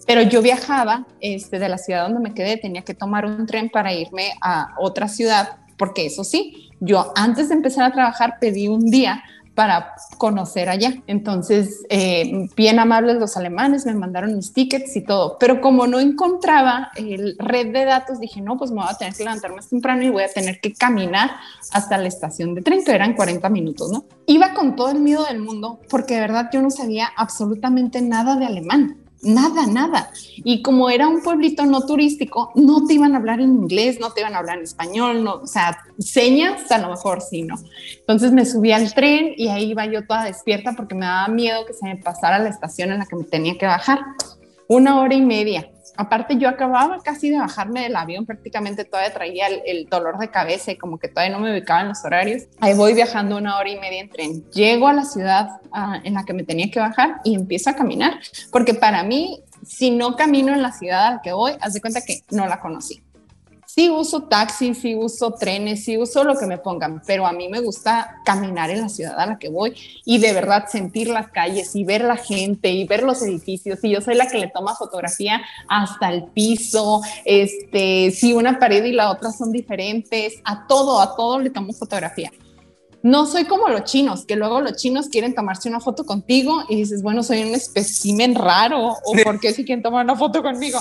Pero yo viajaba este, de la ciudad donde me quedé, tenía que tomar un tren para irme a otra ciudad, porque eso sí, yo antes de empezar a trabajar pedí un día para conocer allá. Entonces, eh, bien amables los alemanes, me mandaron mis tickets y todo, pero como no encontraba el red de datos, dije, no, pues me voy a tener que levantar más temprano y voy a tener que caminar hasta la estación de tren, que eran 40 minutos, ¿no? Iba con todo el miedo del mundo porque de verdad yo no sabía absolutamente nada de alemán nada, nada. Y como era un pueblito no turístico, no te iban a hablar en inglés, no te iban a hablar en español, no, o sea, señas a lo mejor sí, ¿no? Entonces me subí al tren y ahí iba yo toda despierta porque me daba miedo que se me pasara la estación en la que me tenía que bajar. Una hora y media aparte yo acababa casi de bajarme del avión, prácticamente todavía traía el, dolor de cabeza y como que todavía no me ubicaba en los horarios. Ahí voy viajando una hora y media en tren. Llego a la ciudad ah, en la que me tenía que bajar y empiezo a caminar, porque para mí, si no camino en la ciudad a la que voy, haz de cuenta que no la conocí sí uso taxis, sí uso trenes, sí uso lo que me pongan, pero a mí me gusta caminar en la ciudad a la que voy y de verdad sentir las calles y ver la gente y ver los edificios. Y yo soy la que le toma fotografía hasta el piso, este, si una pared y la otra son diferentes, a todo, a todo le tomo fotografía. no soy como los chinos, que luego los chinos quieren tomarse una foto contigo y dices, bueno, soy un espécimen raro o por qué si quieren tomar una foto conmigo.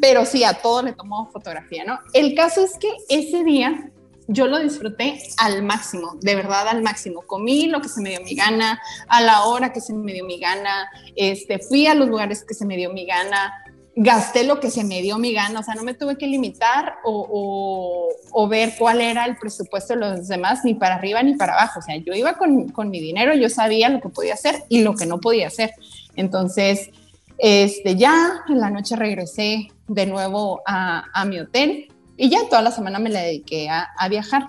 Pero sí, a todos le tomó fotografía, ¿no? El caso es que ese día yo lo disfruté al máximo, de verdad al máximo. Comí lo que se me dio mi gana, a la hora que se me dio mi gana, este, fui a los lugares que se me dio mi gana, gasté lo que se me dio mi gana, o sea, no me tuve que limitar o, o, ver cuál era el presupuesto de los demás, ni para arriba ni para abajo. O sea, yo iba con, con mi dinero, yo sabía lo que podía hacer y lo que no podía hacer. Entonces, este, ya en la noche regresé de nuevo a, a mi hotel y ya toda la semana me la dediqué a, a viajar.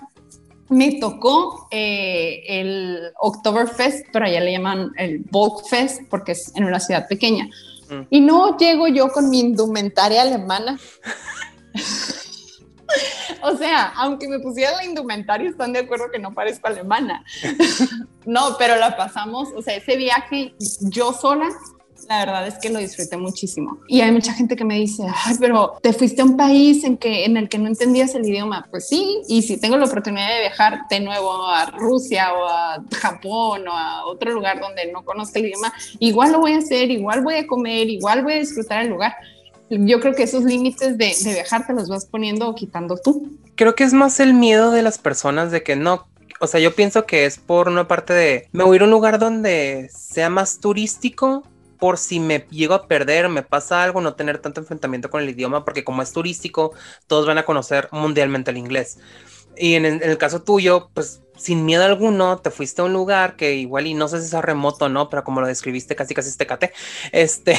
Me tocó eh, el Oktoberfest, pero allá le llaman el Volkfest porque es en una ciudad pequeña. Mm. Y no llego yo con mi indumentaria alemana. o sea, aunque me pusiera la indumentaria, están de acuerdo que no parezco alemana. no, pero la pasamos, o sea, ese viaje yo sola la verdad es que lo disfruté muchísimo. Y hay mucha gente que me dice, ay, pero te fuiste a un país en, que, en el que no entendías el idioma. Pues sí, y si tengo la oportunidad de viajar de nuevo a Rusia o a Japón o a otro lugar donde no conozca el idioma, igual lo voy a hacer, igual voy a comer, igual voy a disfrutar el lugar. Yo creo que esos límites de, de viajar te los vas poniendo o quitando tú. Creo que es más el miedo de las personas de que no, o sea, yo pienso que es por una parte de me voy a ir a un lugar donde sea más turístico por si me llego a perder, me pasa algo, no tener tanto enfrentamiento con el idioma, porque como es turístico, todos van a conocer mundialmente el inglés. Y en, el caso tuyo, pues sin miedo alguno, te fuiste a un lugar que igual y no sé si es remoto, ¿no? Pero como lo describiste, casi casi este cate. Este,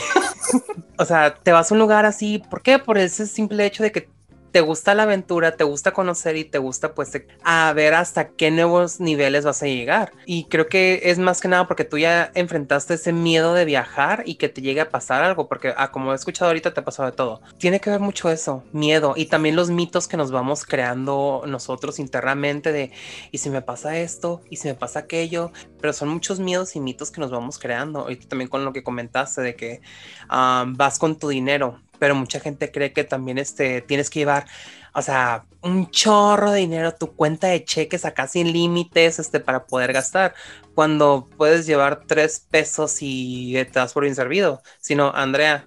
o sea, te vas a un lugar así, ¿por qué? Por ese simple hecho de que te gusta la aventura, te gusta conocer y te gusta pues a ver hasta qué nuevos niveles vas a llegar. Y creo que es más que nada porque tú ya enfrentaste ese miedo de viajar y que te llegue a pasar algo, porque ah, como he escuchado ahorita te ha pasado de todo. Tiene que ver mucho eso, miedo y también los mitos que nos vamos creando nosotros internamente de, ¿y si me pasa esto? ¿Y si me pasa aquello? Pero son muchos miedos y mitos que nos vamos creando. Y también con lo que comentaste de que ah, vas con tu dinero pero mucha gente cree que también este, tienes que llevar, o sea, un chorro de dinero tu cuenta de cheques acá sin límites este, para poder gastar, cuando puedes llevar tres pesos y te das por bien servido. Sino, Andrea,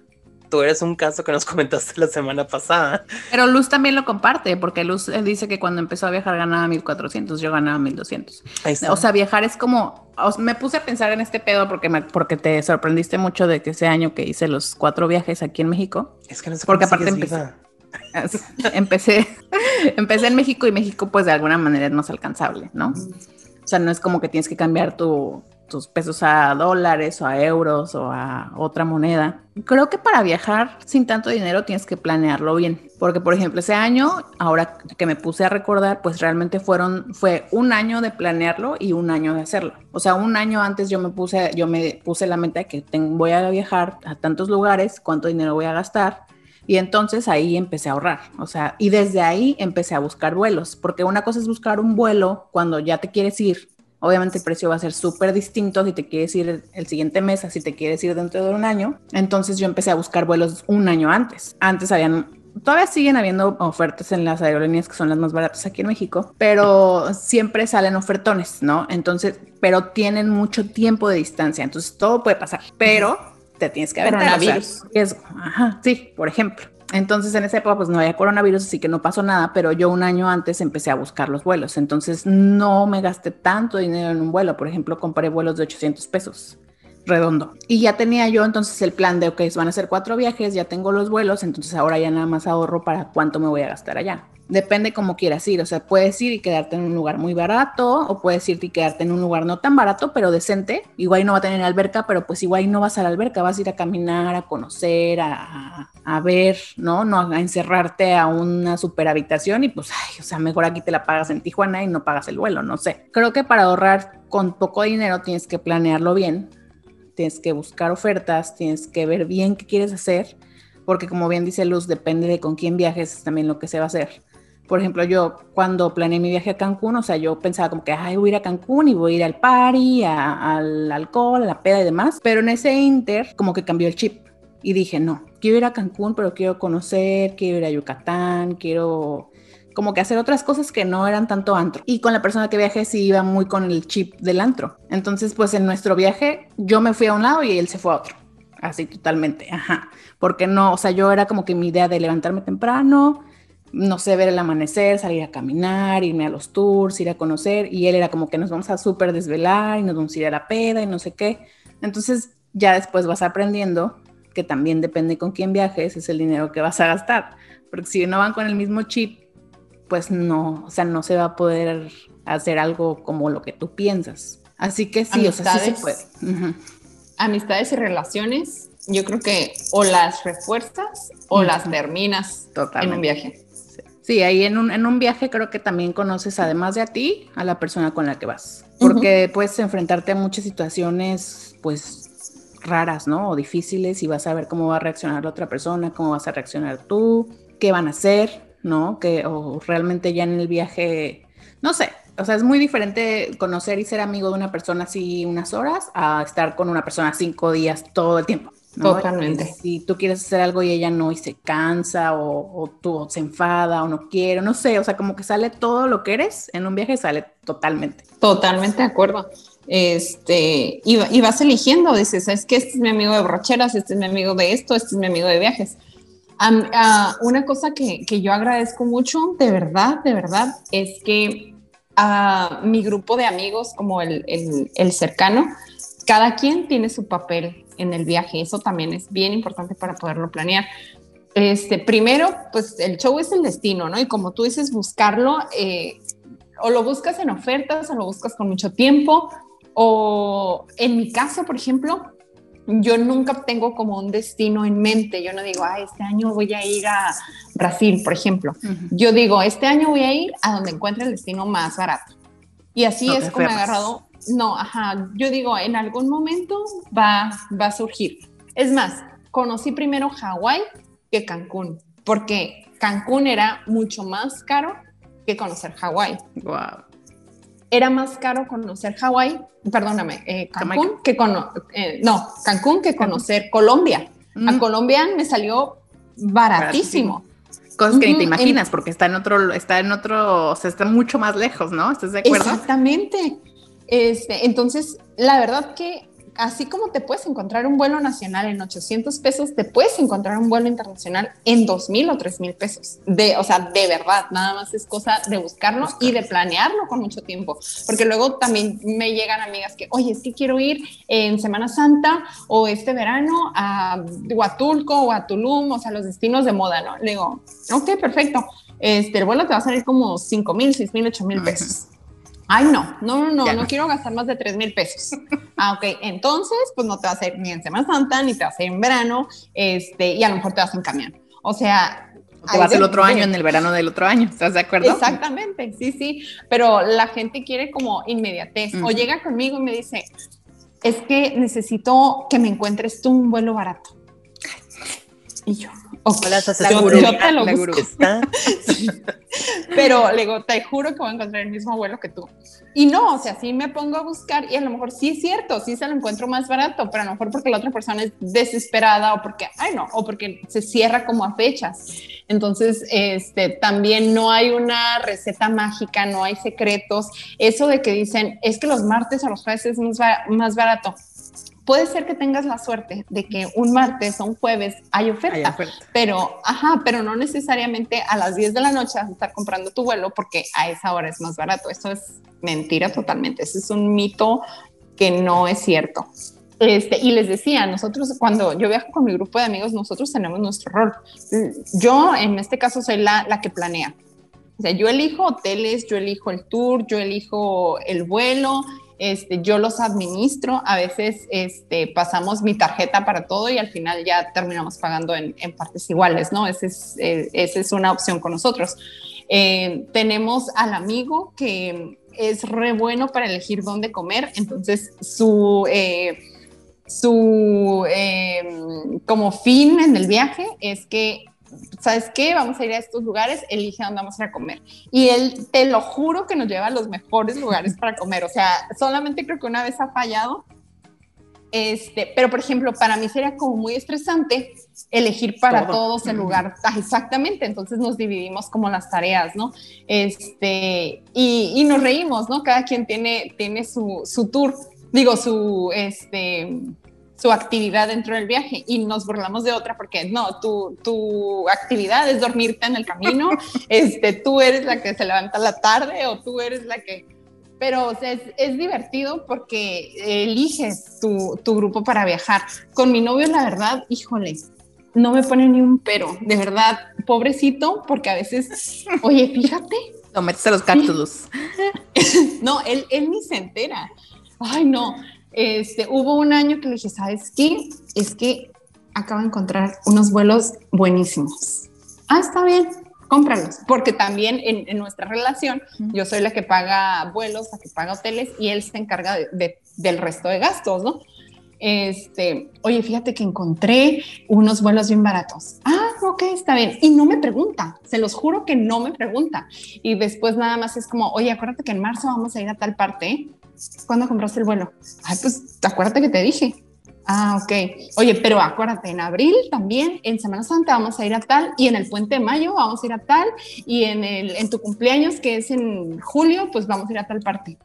tú eres un caso que nos comentaste la semana pasada. Pero Luz también lo comparte, porque Luz eh, dice que cuando empezó a viajar ganaba 1400, yo ganaba 1200. O sea, viajar es como, me puse a pensar en este pedo porque, me, porque te sorprendiste mucho de que ese año que hice los cuatro viajes aquí en México. Es que no sé Porque aparte empecé, empecé, empecé en México y México pues de alguna manera es más alcanzable, ¿no? O sea, no es como que tienes que cambiar tu, tus pesos a dólares o a euros o a otra moneda. Creo que para viajar sin tanto dinero tienes que planearlo bien, porque por ejemplo ese año, ahora que me puse a recordar, pues realmente fueron fue un año de planearlo y un año de hacerlo. O sea, un año antes yo me puse yo me puse la meta de que voy a viajar a tantos lugares, cuánto dinero voy a gastar. Y entonces ahí empecé a ahorrar, o sea, y desde ahí empecé a buscar vuelos, porque una cosa es buscar un vuelo cuando ya te quieres ir Obviamente el precio va a ser súper distinto si te quieres ir el siguiente mes, si te quieres ir dentro de un año. Entonces yo empecé a buscar vuelos un año antes. Antes habían todavía siguen habiendo ofertas en las aerolíneas que son las más baratas aquí en México, pero siempre salen ofertones, ¿no? Entonces, pero tienen mucho tiempo de distancia, entonces todo puede pasar, pero te tienes que aventar. Coronavirus. ajá, sí, por ejemplo. Entonces en esa época pues no había coronavirus, así que no pasó nada, pero yo un año antes empecé a buscar los vuelos, entonces no me gasté tanto dinero en un vuelo, por ejemplo compré vuelos de 800 pesos redondo. Y ya tenía yo entonces el plan de, ok, van a ser cuatro viajes, ya tengo los vuelos, entonces ahora ya nada más ahorro para cuánto me voy a gastar allá depende cómo quieras ir. O sea, puedes ir y quedarte en un lugar muy barato, o puedes irte y quedarte en un lugar no tan barato, pero decente. Igual no va a tener alberca, pero pues igual no vas a la alberca, vas a ir a caminar, a conocer, a, a ver, ¿no? No a encerrarte a una super habitación y pues, ay, o sea, mejor aquí te la pagas en Tijuana y no pagas el vuelo, no sé. Creo que para ahorrar con poco dinero tienes que planearlo bien, tienes que buscar ofertas, tienes que ver bien qué quieres hacer porque como bien dice Luz, depende de con quién viajes también lo que se va a hacer por ejemplo, yo cuando planeé mi viaje a Cancún, o sea, yo pensaba como que, ay, voy a ir a Cancún y voy a ir al party, al alcohol, a la peda y demás, pero en ese inter como que cambió el chip y dije, no, quiero ir a Cancún, pero quiero conocer, quiero ir a Yucatán, quiero como que hacer otras cosas que no eran tanto antro. Y con la persona que viajé sí iba muy con el chip del antro. Entonces, pues en nuestro viaje yo me fui a un lado y él se fue a otro. Así totalmente, ajá. Porque no, o sea, yo era como que mi idea de levantarme temprano, no sé, ver el amanecer, salir a caminar, irme a los tours, ir a conocer, y él era como que nos vamos a súper desvelar y nos vamos a ir a la peda y no sé qué. Entonces ya después vas aprendiendo que también depende con quién viajes, es el dinero que vas a gastar. Porque si no van con el mismo chip, pues no, o sea, no se va a poder hacer algo como lo que tú piensas. Así que sí, o sea, sí se puede. Amistades y relaciones, yo creo que o las refuerzas o las terminas en un viaje. Sí, ahí en un, en un viaje creo que también conoces, además de a ti, a la persona con la que vas. Porque puedes enfrentarte a muchas situaciones, pues, raras, ¿no? O difíciles y vas a ver cómo va a reaccionar la otra persona, cómo vas a reaccionar tú, qué van a hacer, ¿no? Que, o realmente ya en el viaje, no sé, o sea, es muy diferente conocer y ser amigo de una persona así unas horas a estar con una persona cinco días todo el tiempo. Totalmente. Si tú quieres hacer algo y ella no y se cansa o, o tú se enfada o no quiere, no sé, o sea, como que sale todo lo que eres en un viaje, sale totalmente. Totalmente de acuerdo. Este, y, vas eligiendo, dices, es que este es mi amigo de borracheras, este es mi amigo de esto, este es mi amigo de viajes. una cosa que, que, yo agradezco mucho, de verdad, de verdad, es que a mi grupo de amigos, como el, el, el cercano, cada quien tiene su papel en el viaje. Eso también es bien importante para poderlo planear. Este, primero, pues el show es el destino, ¿no? Y como tú dices, buscarlo, eh, o lo buscas en ofertas, o lo buscas con mucho tiempo, o en mi caso, por ejemplo, yo nunca tengo como un destino en mente. Yo no digo, ah, este año voy a ir a Brasil, por ejemplo. Yo digo, este año voy a ir a donde encuentre el destino más barato. Y así es como he agarrado no, ajá, yo digo, en algún momento va, va a surgir. Es más, conocí primero Hawái que Cancún, porque Cancún era mucho más caro que conocer Hawái. Wow. Era más caro conocer Hawái, perdóname, eh, Cancún que eh, no, Cancún que conocer Colombia. A mm. Colombia me salió baratísimo. Cosas que ni te imaginas, porque está en otro, está en otro, o sea, está mucho más lejos, ¿no? ¿Estás de acuerdo? Exactamente. Este, entonces, la verdad que así como te puedes encontrar un vuelo nacional en 800 pesos, te puedes encontrar un vuelo internacional en 2.000 o 3.000 pesos. De, o sea, de verdad, nada más es cosa de buscarlo y de planearlo con mucho tiempo. Porque luego también me llegan amigas que, oye, es que quiero ir en Semana Santa o este verano a Huatulco o a Tulum, o sea, los destinos de moda, ¿no? Le digo, ok, perfecto. Este, el vuelo te va a salir como 5 mil, 6 mil, 8 mil pesos. Ay, no, no, no, no, quiero gastar más de 3 mil pesos. Ah, ok, entonces, pues no te vas a ir ni en Semana Santa, ni te vas a ir en verano, este, y a lo mejor te vas en camión. O sea... Te vas el otro año, en el verano del otro año, ¿estás de acuerdo? Exactamente, sí, sí, pero la gente quiere como inmediatez, o llega conmigo y me dice, es que necesito que me encuentres tú un vuelo barato. Y yo, Hola, yo, yo, te lo busco. Pero le digo, te juro que voy a encontrar el mismo vuelo que tú. Y no, o sea, sí me pongo a buscar y a lo mejor sí es cierto, sí se lo encuentro más barato, pero a lo mejor porque la otra persona es desesperada o porque, ay no, o porque se cierra como a fechas. Entonces, este, también no hay una receta mágica, no hay secretos. Eso de que dicen, es que los martes o los jueves es más barato puede ser que tengas la suerte de que un martes o un jueves hay oferta, pero, ajá, pero no necesariamente a las 10 de la noche vas a estar comprando tu vuelo porque a esa hora es más barato. Eso es mentira totalmente. Ese es un mito que no es cierto. Este, y les decía, nosotros cuando yo viajo con mi grupo de amigos, nosotros tenemos nuestro rol. Yo en este caso soy la, la que planea. O sea, yo elijo hoteles, yo elijo el tour, yo elijo el vuelo, este, yo los administro, a veces este, pasamos mi tarjeta para todo y al final ya terminamos pagando en, partes iguales, ¿no? Ese es, eh, esa es una opción con nosotros. Eh, tenemos al amigo que es re bueno para elegir dónde comer, entonces su... Eh, su como fin en el viaje es que ¿sabes qué? Vamos a ir a estos lugares, elige dónde vamos a ir a comer. Y él, te lo juro que nos lleva a los mejores lugares para comer. O sea, solamente creo que una vez ha fallado. Este, pero por ejemplo, para mí sería como muy estresante elegir para todos el lugar. Ah, exactamente, entonces nos dividimos como las tareas, ¿no? Este, y, y nos reímos, ¿no? Cada quien tiene, tiene su, su tour, digo, su, este, su actividad dentro del viaje y nos burlamos de otra porque no, tu, tu actividad es dormirte en el camino, este, tú eres la que se levanta la tarde o tú eres la que... Pero es, es, divertido porque eliges tu, tu, grupo para viajar. Con mi novio, la verdad, híjole, no me pone ni un pero, de verdad, pobrecito, porque a veces, oye, fíjate. Lo metes a los cactus. no, él, él ni se entera. Ay, no, este, hubo un año que le dije, ¿sabes qué? Es que acabo de encontrar unos vuelos buenísimos. Ah, está bien, cómpralos. Porque también en, nuestra relación, yo soy la que paga vuelos, la que paga hoteles y él se encarga de, del resto de gastos, ¿no? Este, oye, fíjate que encontré unos vuelos bien baratos. Ah, ok, está bien. Y no me pregunta, se los juro que no me pregunta. Y después nada más es como, oye, acuérdate que en marzo vamos a ir a tal parte. ¿Cuándo compraste el vuelo? Ay, pues acuérdate que te dije. Ah, ok. Oye, pero acuérdate, en abril también, en Semana Santa vamos a ir a tal, y en el puente de mayo vamos a ir a tal, y en, el, en tu cumpleaños, que es en julio, pues vamos a ir a tal parte.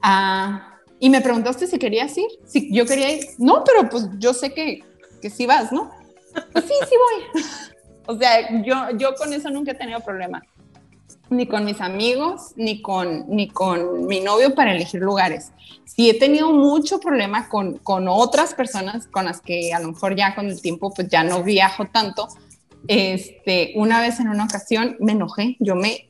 Ah, y me preguntaste si querías ir. Si yo quería ir. No, pero pues yo sé que, que sí vas, ¿no? Pues sí, sí voy. o sea, yo, yo con eso nunca he tenido problema ni con mis amigos, ni con, ni con mi novio para elegir lugares. Sí he tenido mucho problema con, con otras personas con las que a lo mejor ya con el tiempo pues ya no viajo tanto. Este, una vez en una ocasión me enojé, yo me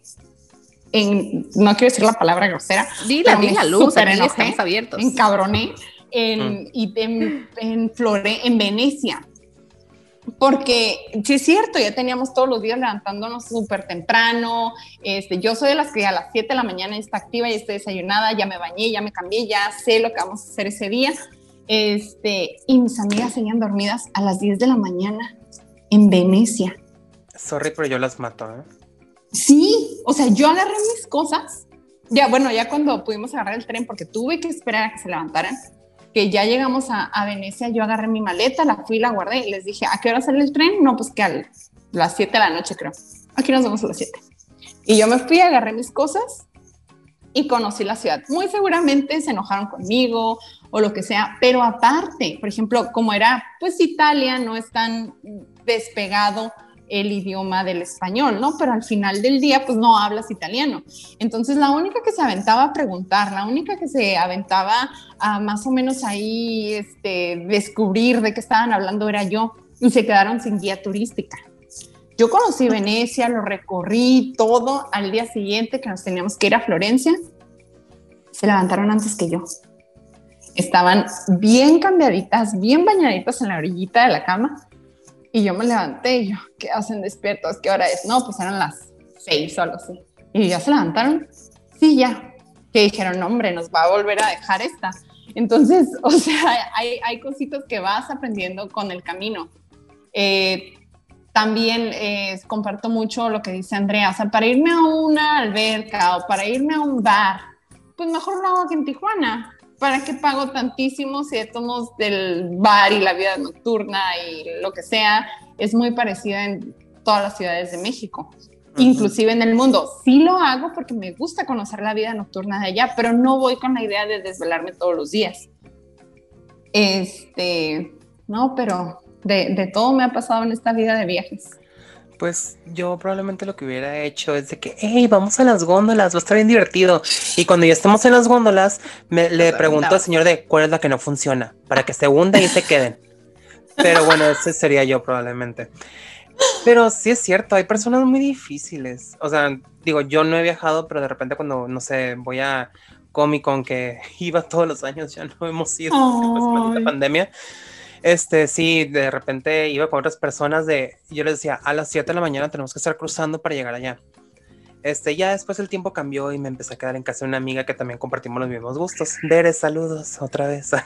en, no quiero decir la palabra grosera, dila, dila, luz, enojé, estamos abiertos. Encabroné en, mm. y en, en Flore, en Venecia porque sí es cierto, ya teníamos todos los días levantándonos súper temprano. Este, yo soy de las que a las 7 de la mañana está activa y estoy desayunada, ya me bañé, ya me cambié, ya sé lo que vamos a hacer ese día. Este, y mis amigas seguían dormidas a las 10 de la mañana en Venecia. Sorry, pero yo las mato, ¿eh? Sí, o sea, yo agarré mis cosas. Ya, bueno, ya cuando pudimos agarrar el tren, porque tuve que esperar a que se levantaran, que ya llegamos a, Venecia, yo agarré mi maleta, la fui, la guardé y les dije, ¿a qué hora sale el tren? No, pues que a las 7 de la noche creo. Aquí nos vemos a las 7. Y yo me fui, agarré mis cosas y conocí la ciudad. Muy seguramente se enojaron conmigo o lo que sea, pero aparte, por ejemplo, como era pues Italia, no es tan despegado el idioma del español, ¿no? Pero al final del día, pues no hablas italiano. Entonces, la única que se aventaba a preguntar, la única que se aventaba a más o menos ahí este, descubrir de qué estaban hablando era yo. Y se quedaron sin guía turística. Yo conocí Venecia, lo recorrí todo. Al día siguiente que nos teníamos que ir a Florencia, se levantaron antes que yo. Estaban bien cambiaditas, bien bañaditas en la orillita de la cama y yo me levanté y yo, ¿qué hacen despiertos? ¿Qué hora es? No, pues eran las seis o algo así. Y ya se levantaron. Sí, ya. Que dijeron, hombre, nos va a volver a dejar esta. Entonces, o sea, hay, hay cositas que vas aprendiendo con el camino. Eh, también eh, comparto mucho lo que dice Andrea, o sea, para irme a una alberca o para irme a un bar, pues mejor lo hago aquí en Tijuana. ¿Para qué pago tantísimo si estamos del bar y la vida nocturna y lo que sea es muy parecida en todas las ciudades de México? Inclusive en el mundo. Sí lo hago porque me gusta conocer la vida nocturna de allá, pero no voy con la idea de desvelarme todos los días. Este, no, pero de, de todo me ha pasado en esta vida de viajes pues yo probablemente lo que hubiera hecho es de que, hey, vamos a las góndolas, va a estar bien divertido. Y cuando ya estemos en las góndolas, me, le pregunto al señor de cuál es la que no funciona, para que se hunda y se queden. Pero bueno, ese sería yo probablemente. Pero sí es cierto, hay personas muy difíciles. O sea, digo, yo no he viajado, pero de repente cuando, no sé, voy a Comic Con, que iba todos los años, ya no hemos ido después de la pandemia este, sí, de repente iba con otras personas de, yo les decía, a las 7 de la mañana tenemos que estar cruzando para llegar allá. Este, ya después el tiempo cambió y me empecé a quedar en casa de una amiga que también compartimos los mismos gustos. Veres, saludos otra vez.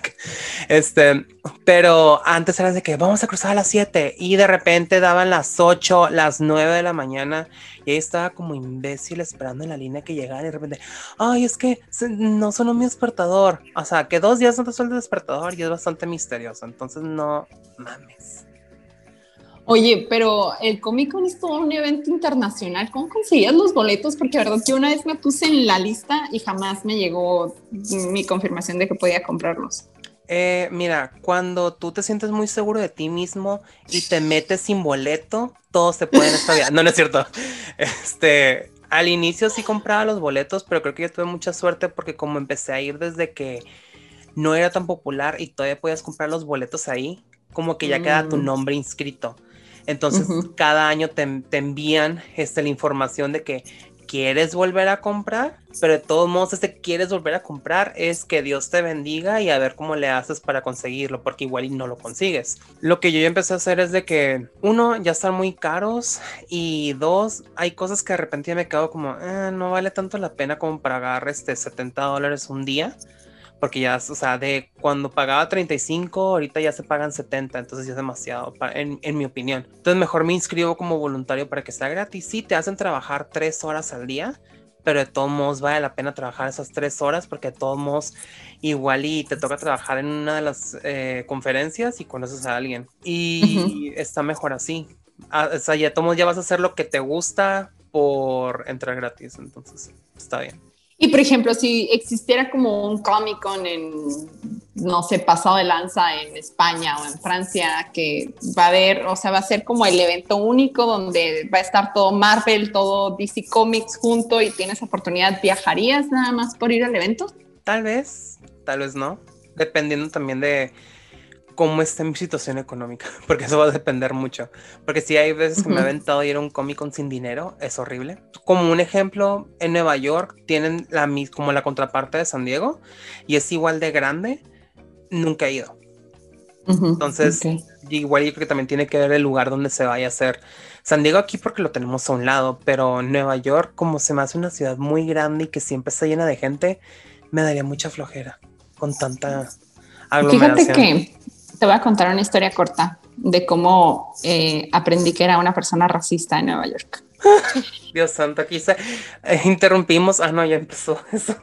Este, pero antes era de que vamos a cruzar a las 7 y de repente daban las 8, las 9 de la mañana y ahí estaba como imbécil esperando en la línea que llegara y de repente, ay, es que no sonó mi despertador. O sea, que dos días no te suena el despertador y es bastante misterioso. Entonces, no mames. Oye, pero el Comic Con es todo un evento internacional. ¿Cómo conseguías los boletos? Porque la verdad que una vez me puse en la lista y jamás me llegó mi confirmación de que podía comprarlos. Eh, mira, cuando tú te sientes muy seguro de ti mismo y te metes sin boleto, todos se pueden estar. no, no es cierto. Este, al inicio sí compraba los boletos, pero creo que yo tuve mucha suerte porque como empecé a ir desde que no era tan popular y todavía podías comprar los boletos ahí, como que ya queda tu mm. nombre inscrito. Entonces, cada año te, envían este, la información de que quieres volver a comprar, pero de todos modos, ese quieres volver a comprar es que Dios te bendiga y a ver cómo le haces para conseguirlo, porque igual y no lo consigues. Lo que yo ya empecé a hacer es de que, uno, ya están muy caros y dos, hay cosas que de repente me quedo como, eh, no vale tanto la pena como para agarrar este 70 dólares un día porque ya, o sea, de cuando pagaba 35, ahorita ya se pagan 70, entonces ya es demasiado, en, en, mi opinión. Entonces mejor me inscribo como voluntario para que sea gratis. Sí, te hacen trabajar tres horas al día, pero de todos modos vale la pena trabajar esas tres horas porque de todos modos igual y te toca trabajar en una de las eh, conferencias y conoces a alguien. Y está mejor así. Ah, o sea, ya de todos modos ya vas a hacer lo que te gusta por entrar gratis, entonces está bien. Y por ejemplo, si existiera como un Comic Con en, no sé, pasado de lanza en España o en Francia, que va a haber, o sea, va a ser como el evento único donde va a estar todo Marvel, todo DC Comics junto y tienes oportunidad, ¿viajarías nada más por ir al evento? Tal vez, tal vez no, dependiendo también de cómo está mi situación económica, porque eso va a depender mucho. Porque si hay veces que me he aventado ir a un Comic Con sin dinero, es horrible. Como un ejemplo, en Nueva York tienen la, como la contraparte de San Diego y es igual de grande, nunca he ido. Entonces, igual yo creo que también tiene que ver el lugar donde se vaya a hacer. San Diego aquí porque lo tenemos a un lado, pero Nueva York, como se me hace una ciudad muy grande y que siempre está llena de gente, me daría mucha flojera con tanta aglomeración. Fíjate que te voy a contar una historia corta de cómo eh, aprendí que era una persona racista en Nueva York. Dios santo, aquí se eh, interrumpimos. Ah, no, ya empezó eso.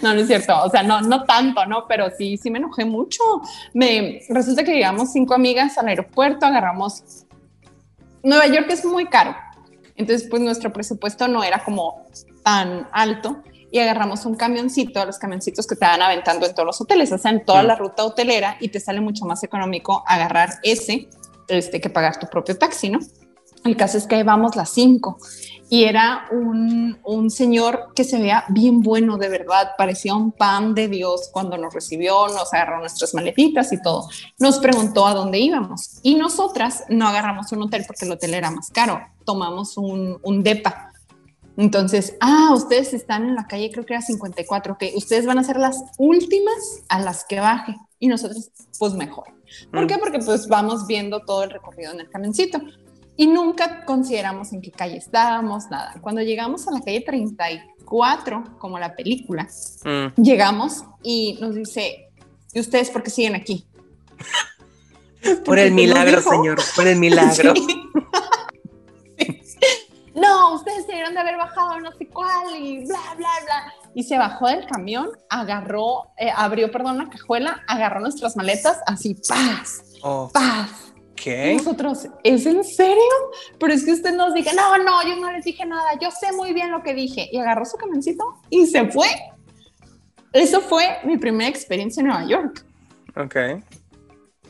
No, no es cierto. O sea, no, no tanto, ¿no? Pero sí, sí me enojé mucho. Me resulta que llegamos cinco amigas al aeropuerto, agarramos. Nueva York es muy caro. Entonces, pues nuestro presupuesto no era como tan alto y agarramos un camioncito, los camioncitos que te van aventando en todos los hoteles, o sea, en toda mm. la ruta hotelera y te sale mucho más económico agarrar ese este, que pagar tu propio taxi, ¿no? El caso es que ahí vamos las cinco y era un, un, señor que se veía bien bueno, de verdad, parecía un pan de Dios cuando nos recibió, nos agarró nuestras maletitas y todo. Nos preguntó a dónde íbamos y nosotras no agarramos un hotel porque el hotel era más caro, tomamos un, un DEPA entonces, ah, ustedes están en la calle, creo que era 54, que ustedes van a ser las últimas a las que baje y nosotros, pues mejor. ¿Por qué? Mm. Porque pues vamos viendo todo el recorrido en el camioncito y nunca consideramos en qué calle estábamos, nada. Cuando llegamos a la calle 34, como la película, mm. llegamos y nos dice, ¿y ustedes por qué siguen aquí? por el milagro, señor, por el milagro. no, ustedes debieron de haber bajado no sé cuál y bla, bla, bla. Y se bajó del camión, agarró, eh, abrió, perdón, la cajuela, agarró nuestras maletas, así, paz, oh. paz. ¿Qué? nosotros, ¿es en serio? Pero es que usted nos diga, no, no, yo no les dije nada, yo sé muy bien lo que dije. Y agarró su camioncito y se fue. Eso fue mi primera experiencia en Nueva York. Ok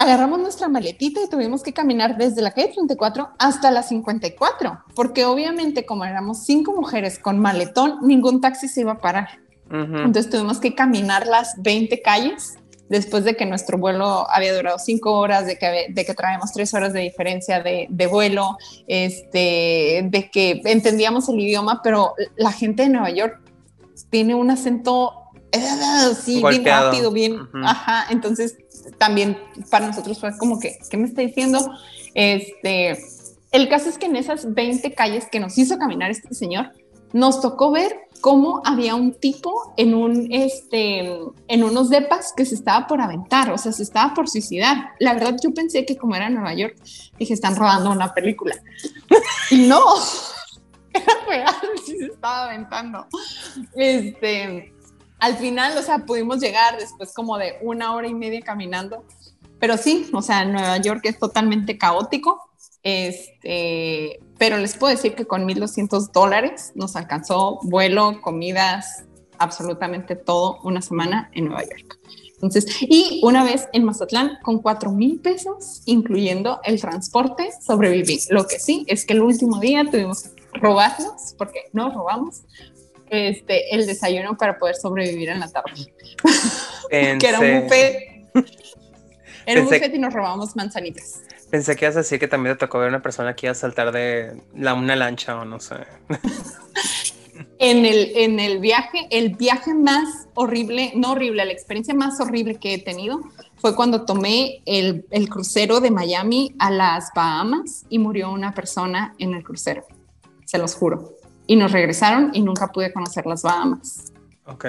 agarramos nuestra maletita y tuvimos que caminar desde la calle 34 hasta la 54, porque obviamente como éramos cinco mujeres con maletón, ningún taxi se iba a parar. Entonces tuvimos que caminar las 20 calles después de que nuestro vuelo había durado cinco horas, de que, de que traemos tres horas de diferencia de, de, vuelo, este, de que entendíamos el idioma, pero la gente de Nueva York tiene un acento así bien rápido, bien, ajá, entonces también para nosotros fue como que, ¿qué me está diciendo? Este, el caso es que en esas 20 calles que nos hizo caminar este señor, nos tocó ver cómo había un tipo en un este en unos depas que se estaba por aventar, o sea, se estaba por suicidar. La verdad yo pensé que como era Nueva York, dije, están rodando una película. y no. Estaba aventando. Este, al final, o sea, pudimos llegar después como de una hora y media caminando. Pero sí, o sea, Nueva York es totalmente caótico. Este, pero les puedo decir que con 1.200 dólares nos alcanzó vuelo, comidas, absolutamente todo una semana en Nueva York. Entonces, y una vez en Mazatlán con 4 mil pesos, incluyendo el transporte, sobreviví. Lo que sí es que el último día tuvimos que robarnos, porque no robamos, este, el desayuno para poder sobrevivir en la tarde. que era un buffet. Era un buffet y nos robamos manzanitas. Pensé que ibas a decir que también te tocó ver una persona que iba a saltar de la, una lancha o no sé. en, el, en el viaje, el viaje más horrible, no horrible, la experiencia más horrible que he tenido fue cuando tomé el, el crucero de Miami a las Bahamas y murió una persona en el crucero, se los juro. Y nos regresaron y nunca pude conocer las Bahamas. Ok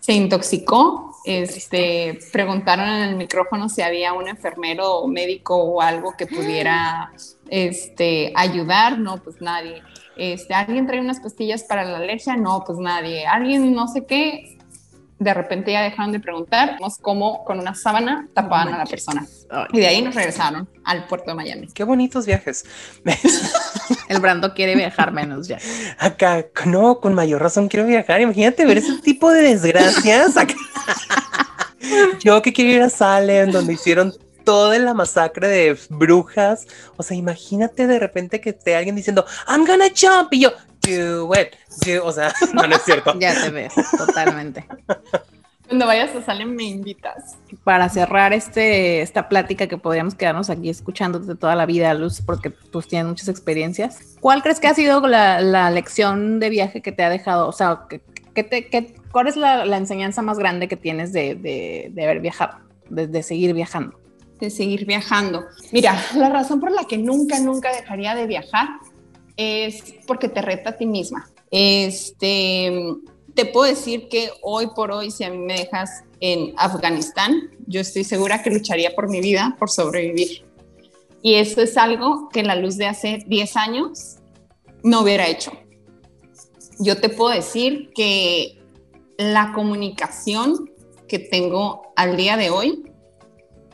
se intoxicó. Este, preguntaron en el micrófono si había un enfermero o médico o algo que pudiera este, ayudar. No, pues nadie. Este, ¿Alguien trae unas pastillas para la alergia? No, pues nadie. ¿Alguien no sé qué? De repente ya dejaron de preguntar, vimos cómo con una sábana tapaban a la persona. Y de ahí nos regresaron al puerto de Miami. Qué bonitos viajes. El Brando quiere viajar menos ya. Acá, no, con mayor razón quiero viajar. Imagínate ver ese tipo de desgracias. Yo que quiero ir a Salem, donde hicieron toda la masacre de brujas. O sea, imagínate de repente que esté alguien diciendo, I'm gonna jump. Y yo, do it. O sea, no, es cierto. ya te ves, totalmente. Cuando vayas a Salem me invitas. Para cerrar este, esta plática que podríamos quedarnos aquí escuchándote toda la vida, Luz, porque pues tienes muchas experiencias. ¿Cuál crees que ha sido la, lección de viaje que te ha dejado? O sea, ¿qué, te, ¿cuál es la, enseñanza más grande que tienes de, haber viajado, de seguir viajando? De seguir viajando. Mira, la razón por la que nunca, nunca dejaría de viajar es porque te reta a ti misma. Este, te puedo decir que hoy por hoy, si a mí me dejas en Afganistán, yo estoy segura que lucharía por mi vida, por sobrevivir. Y eso es algo que la luz de hace 10 años no hubiera hecho. Yo te puedo decir que la comunicación que tengo al día de hoy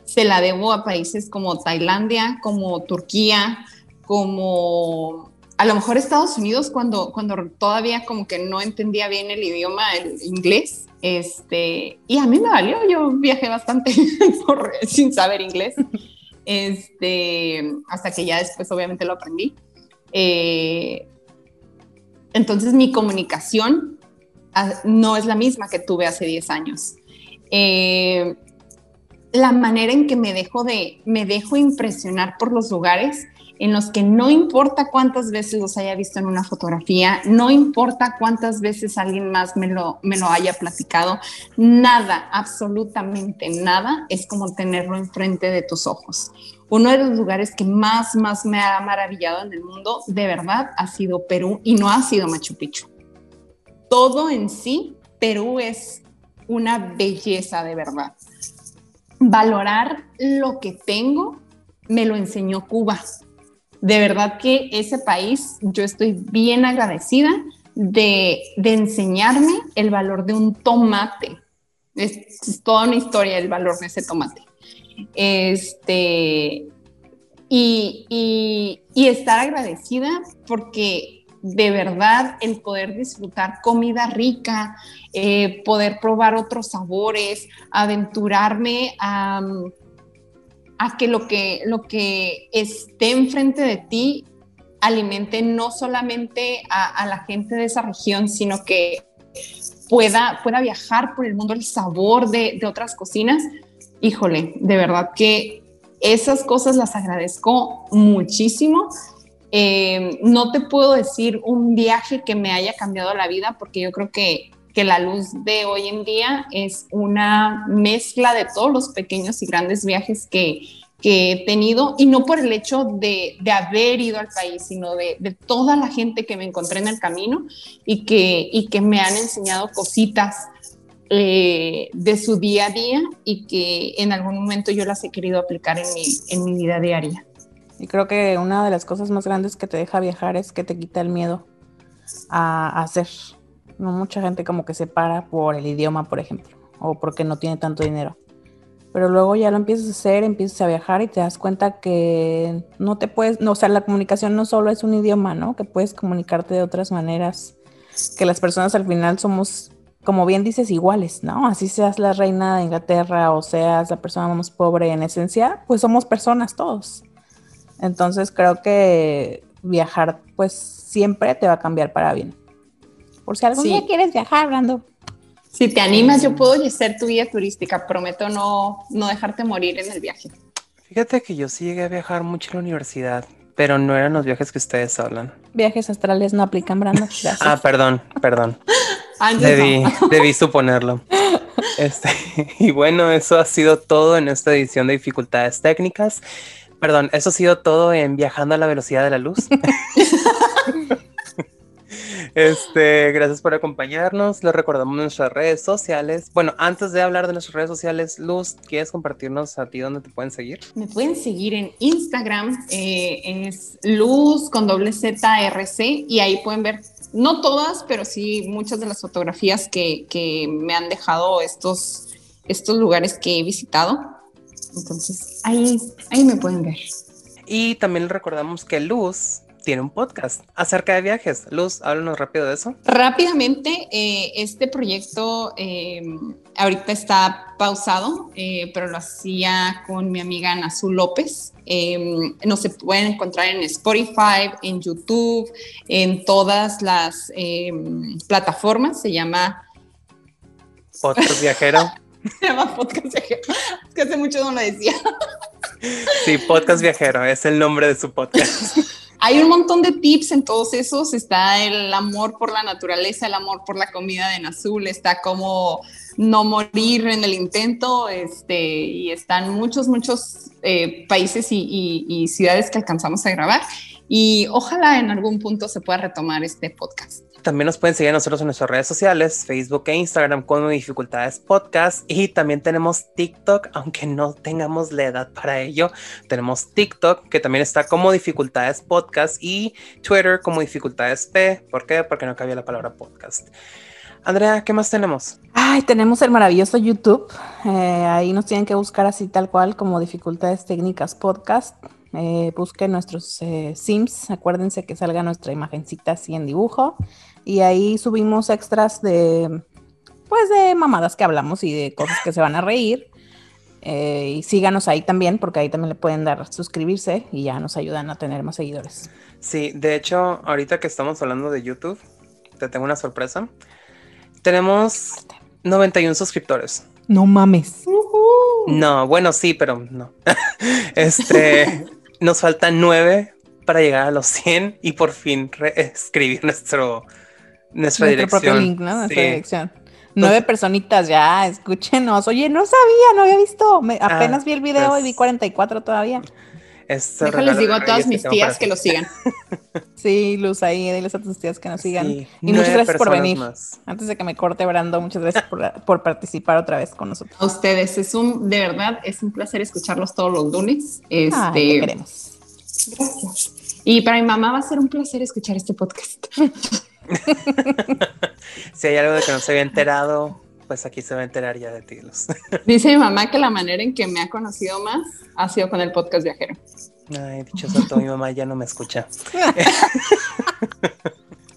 se la debo a países como Tailandia, como Turquía, como a lo mejor Estados Unidos cuando, cuando todavía como que no entendía bien el idioma, el inglés, este, y a mí me valió, yo viajé bastante sin saber inglés, este, hasta que ya después obviamente lo aprendí. Eh, entonces mi comunicación ah, no es la misma que tuve hace 10 años. Eh, la manera en que me dejo de, me dejo impresionar por los lugares en los que no importa cuántas veces los haya visto en una fotografía, no importa cuántas veces alguien más me lo, me lo haya platicado, nada, absolutamente nada es como tenerlo enfrente de tus ojos. Uno de los lugares que más, más me ha maravillado en el mundo, de verdad, ha sido Perú y no ha sido Machu Picchu. Todo en sí, Perú es una belleza de verdad. Valorar lo que tengo me lo enseñó Cuba de verdad que ese país, yo estoy bien agradecida de, enseñarme el valor de un tomate. Es, toda una historia el valor de ese tomate. Este, y, estar agradecida porque de verdad el poder disfrutar comida rica, eh, poder probar otros sabores, aventurarme a a que lo que, lo que esté enfrente de ti alimente no solamente a, la gente de esa región, sino que pueda, pueda viajar por el mundo el sabor de, otras cocinas. Híjole, de verdad que esas cosas las agradezco muchísimo. Eh, no te puedo decir un viaje que me haya cambiado la vida, porque yo creo que que la luz de hoy en día es una mezcla de todos los pequeños y grandes viajes que, que he tenido, y no por el hecho de, de haber ido al país, sino de, de, toda la gente que me encontré en el camino y que, y que me han enseñado cositas eh, de su día a día y que en algún momento yo las he querido aplicar en mi, en mi vida diaria. Y creo que una de las cosas más grandes que te deja viajar es que te quita el miedo a, hacer. Mucha gente como que se para por el idioma, por ejemplo, o porque no tiene tanto dinero. Pero luego ya lo empiezas a hacer, empiezas a viajar y te das cuenta que no te puedes, no, o sea, la comunicación no solo es un idioma, ¿no? Que puedes comunicarte de otras maneras, que las personas al final somos, como bien dices, iguales, ¿no? Así seas la reina de Inglaterra o seas la persona más pobre en esencia, pues somos personas todos. Entonces creo que viajar pues siempre te va a cambiar para bien. Por si algún día quieres viajar, Brando. Si te animas, yo puedo ser tu guía turística. Prometo no, no dejarte morir en el viaje. Fíjate que yo sí llegué a viajar mucho en la universidad, pero no eran los viajes que ustedes hablan. Viajes astrales no aplican, Brando. ah, perdón, perdón. debí, debí suponerlo. Este, y bueno, eso ha sido todo en esta edición de dificultades técnicas. Perdón, eso ha sido todo en Viajando a la velocidad de la luz. Este, gracias por acompañarnos. Les recordamos nuestras redes sociales. Bueno, antes de hablar de nuestras redes sociales, Luz, ¿quieres compartirnos a ti dónde te pueden seguir? Me pueden seguir en Instagram, eh, es Luz con doble ZRC y ahí pueden ver, no todas, pero sí muchas de las fotografías que, que me han dejado estos, estos lugares que he visitado. Entonces, ahí, ahí me pueden ver. Y también recordamos que Luz tiene un podcast acerca de viajes. Luz, háblanos rápido de eso. Rápidamente, eh, este proyecto eh, ahorita está pausado, eh, pero lo hacía con mi amiga Nazul López. nos se pueden encontrar en Spotify, en YouTube, en todas las plataformas. Se llama Podcast Viajero. Se llama Podcast Viajero. Es que hace mucho no lo decía. Sí, Podcast Viajero es el nombre de su podcast. Hay un montón de tips en todos esos. Está el amor por la naturaleza, el amor por la comida de Nazul, está como no morir en el intento, este, y están muchos, muchos eh, países y, y ciudades que alcanzamos a grabar. Y ojalá en algún punto se pueda retomar este podcast. También nos pueden seguir a nosotros en nuestras redes sociales, Facebook e Instagram como Dificultades Podcast. Y también tenemos TikTok, aunque no tengamos la edad para ello. Tenemos TikTok, que también está como Dificultades Podcast, y Twitter como Dificultades P. ¿Por qué? Porque no cabía la palabra podcast. Andrea, ¿qué más tenemos? Ay, tenemos el maravilloso YouTube. Eh, ahí nos tienen que buscar así tal cual como Dificultades Técnicas Podcast. Eh, busquen nuestros eh, Sims, acuérdense que salga nuestra imagencita así en dibujo y ahí subimos extras de, pues de mamadas que hablamos y de cosas que se van a reír. Eh, y síganos ahí también, porque ahí también le pueden dar suscribirse y ya nos ayudan a tener más seguidores. Sí, de hecho, ahorita que estamos hablando de YouTube, te tengo una sorpresa. Tenemos 91 suscriptores. No mames. No, bueno, sí, pero no. este, nos faltan 9 para llegar a los 100 y por fin escribir nuestro nuestra Nuestro propio link, ¿no? Nuestra dirección. Nueve personitas ya, escúchenos. Oye, no sabía, no había visto. Ah, apenas vi el video y vi 44 todavía. Déjales digo a todas mis tías que lo sigan. sí, Luz, ahí, diles a tus tías que nos sigan. y muchas gracias por venir. Antes de que me corte, Brando, muchas gracias por, participar otra vez con nosotros. A ustedes, es un, de verdad, es un placer escucharlos todos los lunes. Este, Ay, queremos. Gracias. Y para mi mamá va a ser un placer escuchar este podcast. si hay algo de que no se había enterado, pues aquí se va a enterar ya de ti. Dice mi mamá que la manera en que me ha conocido más ha sido con el podcast viajero. Ay, dicho eso, mi mamá ya no me escucha.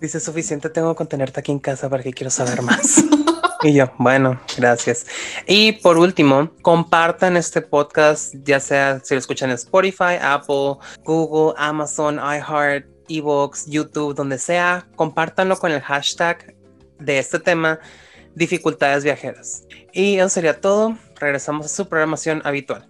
Dice, suficiente tengo con tenerte aquí en casa para que quiero saber más. Y yo, bueno, gracias. Y por último, compartan este podcast, ya sea si lo escuchan en Spotify, Apple, Google, Amazon, iHeart, Evox, YouTube, donde sea, compártanlo con el hashtag de este tema, dificultades viajeras. Y eso sería todo. Regresamos a su programación habitual.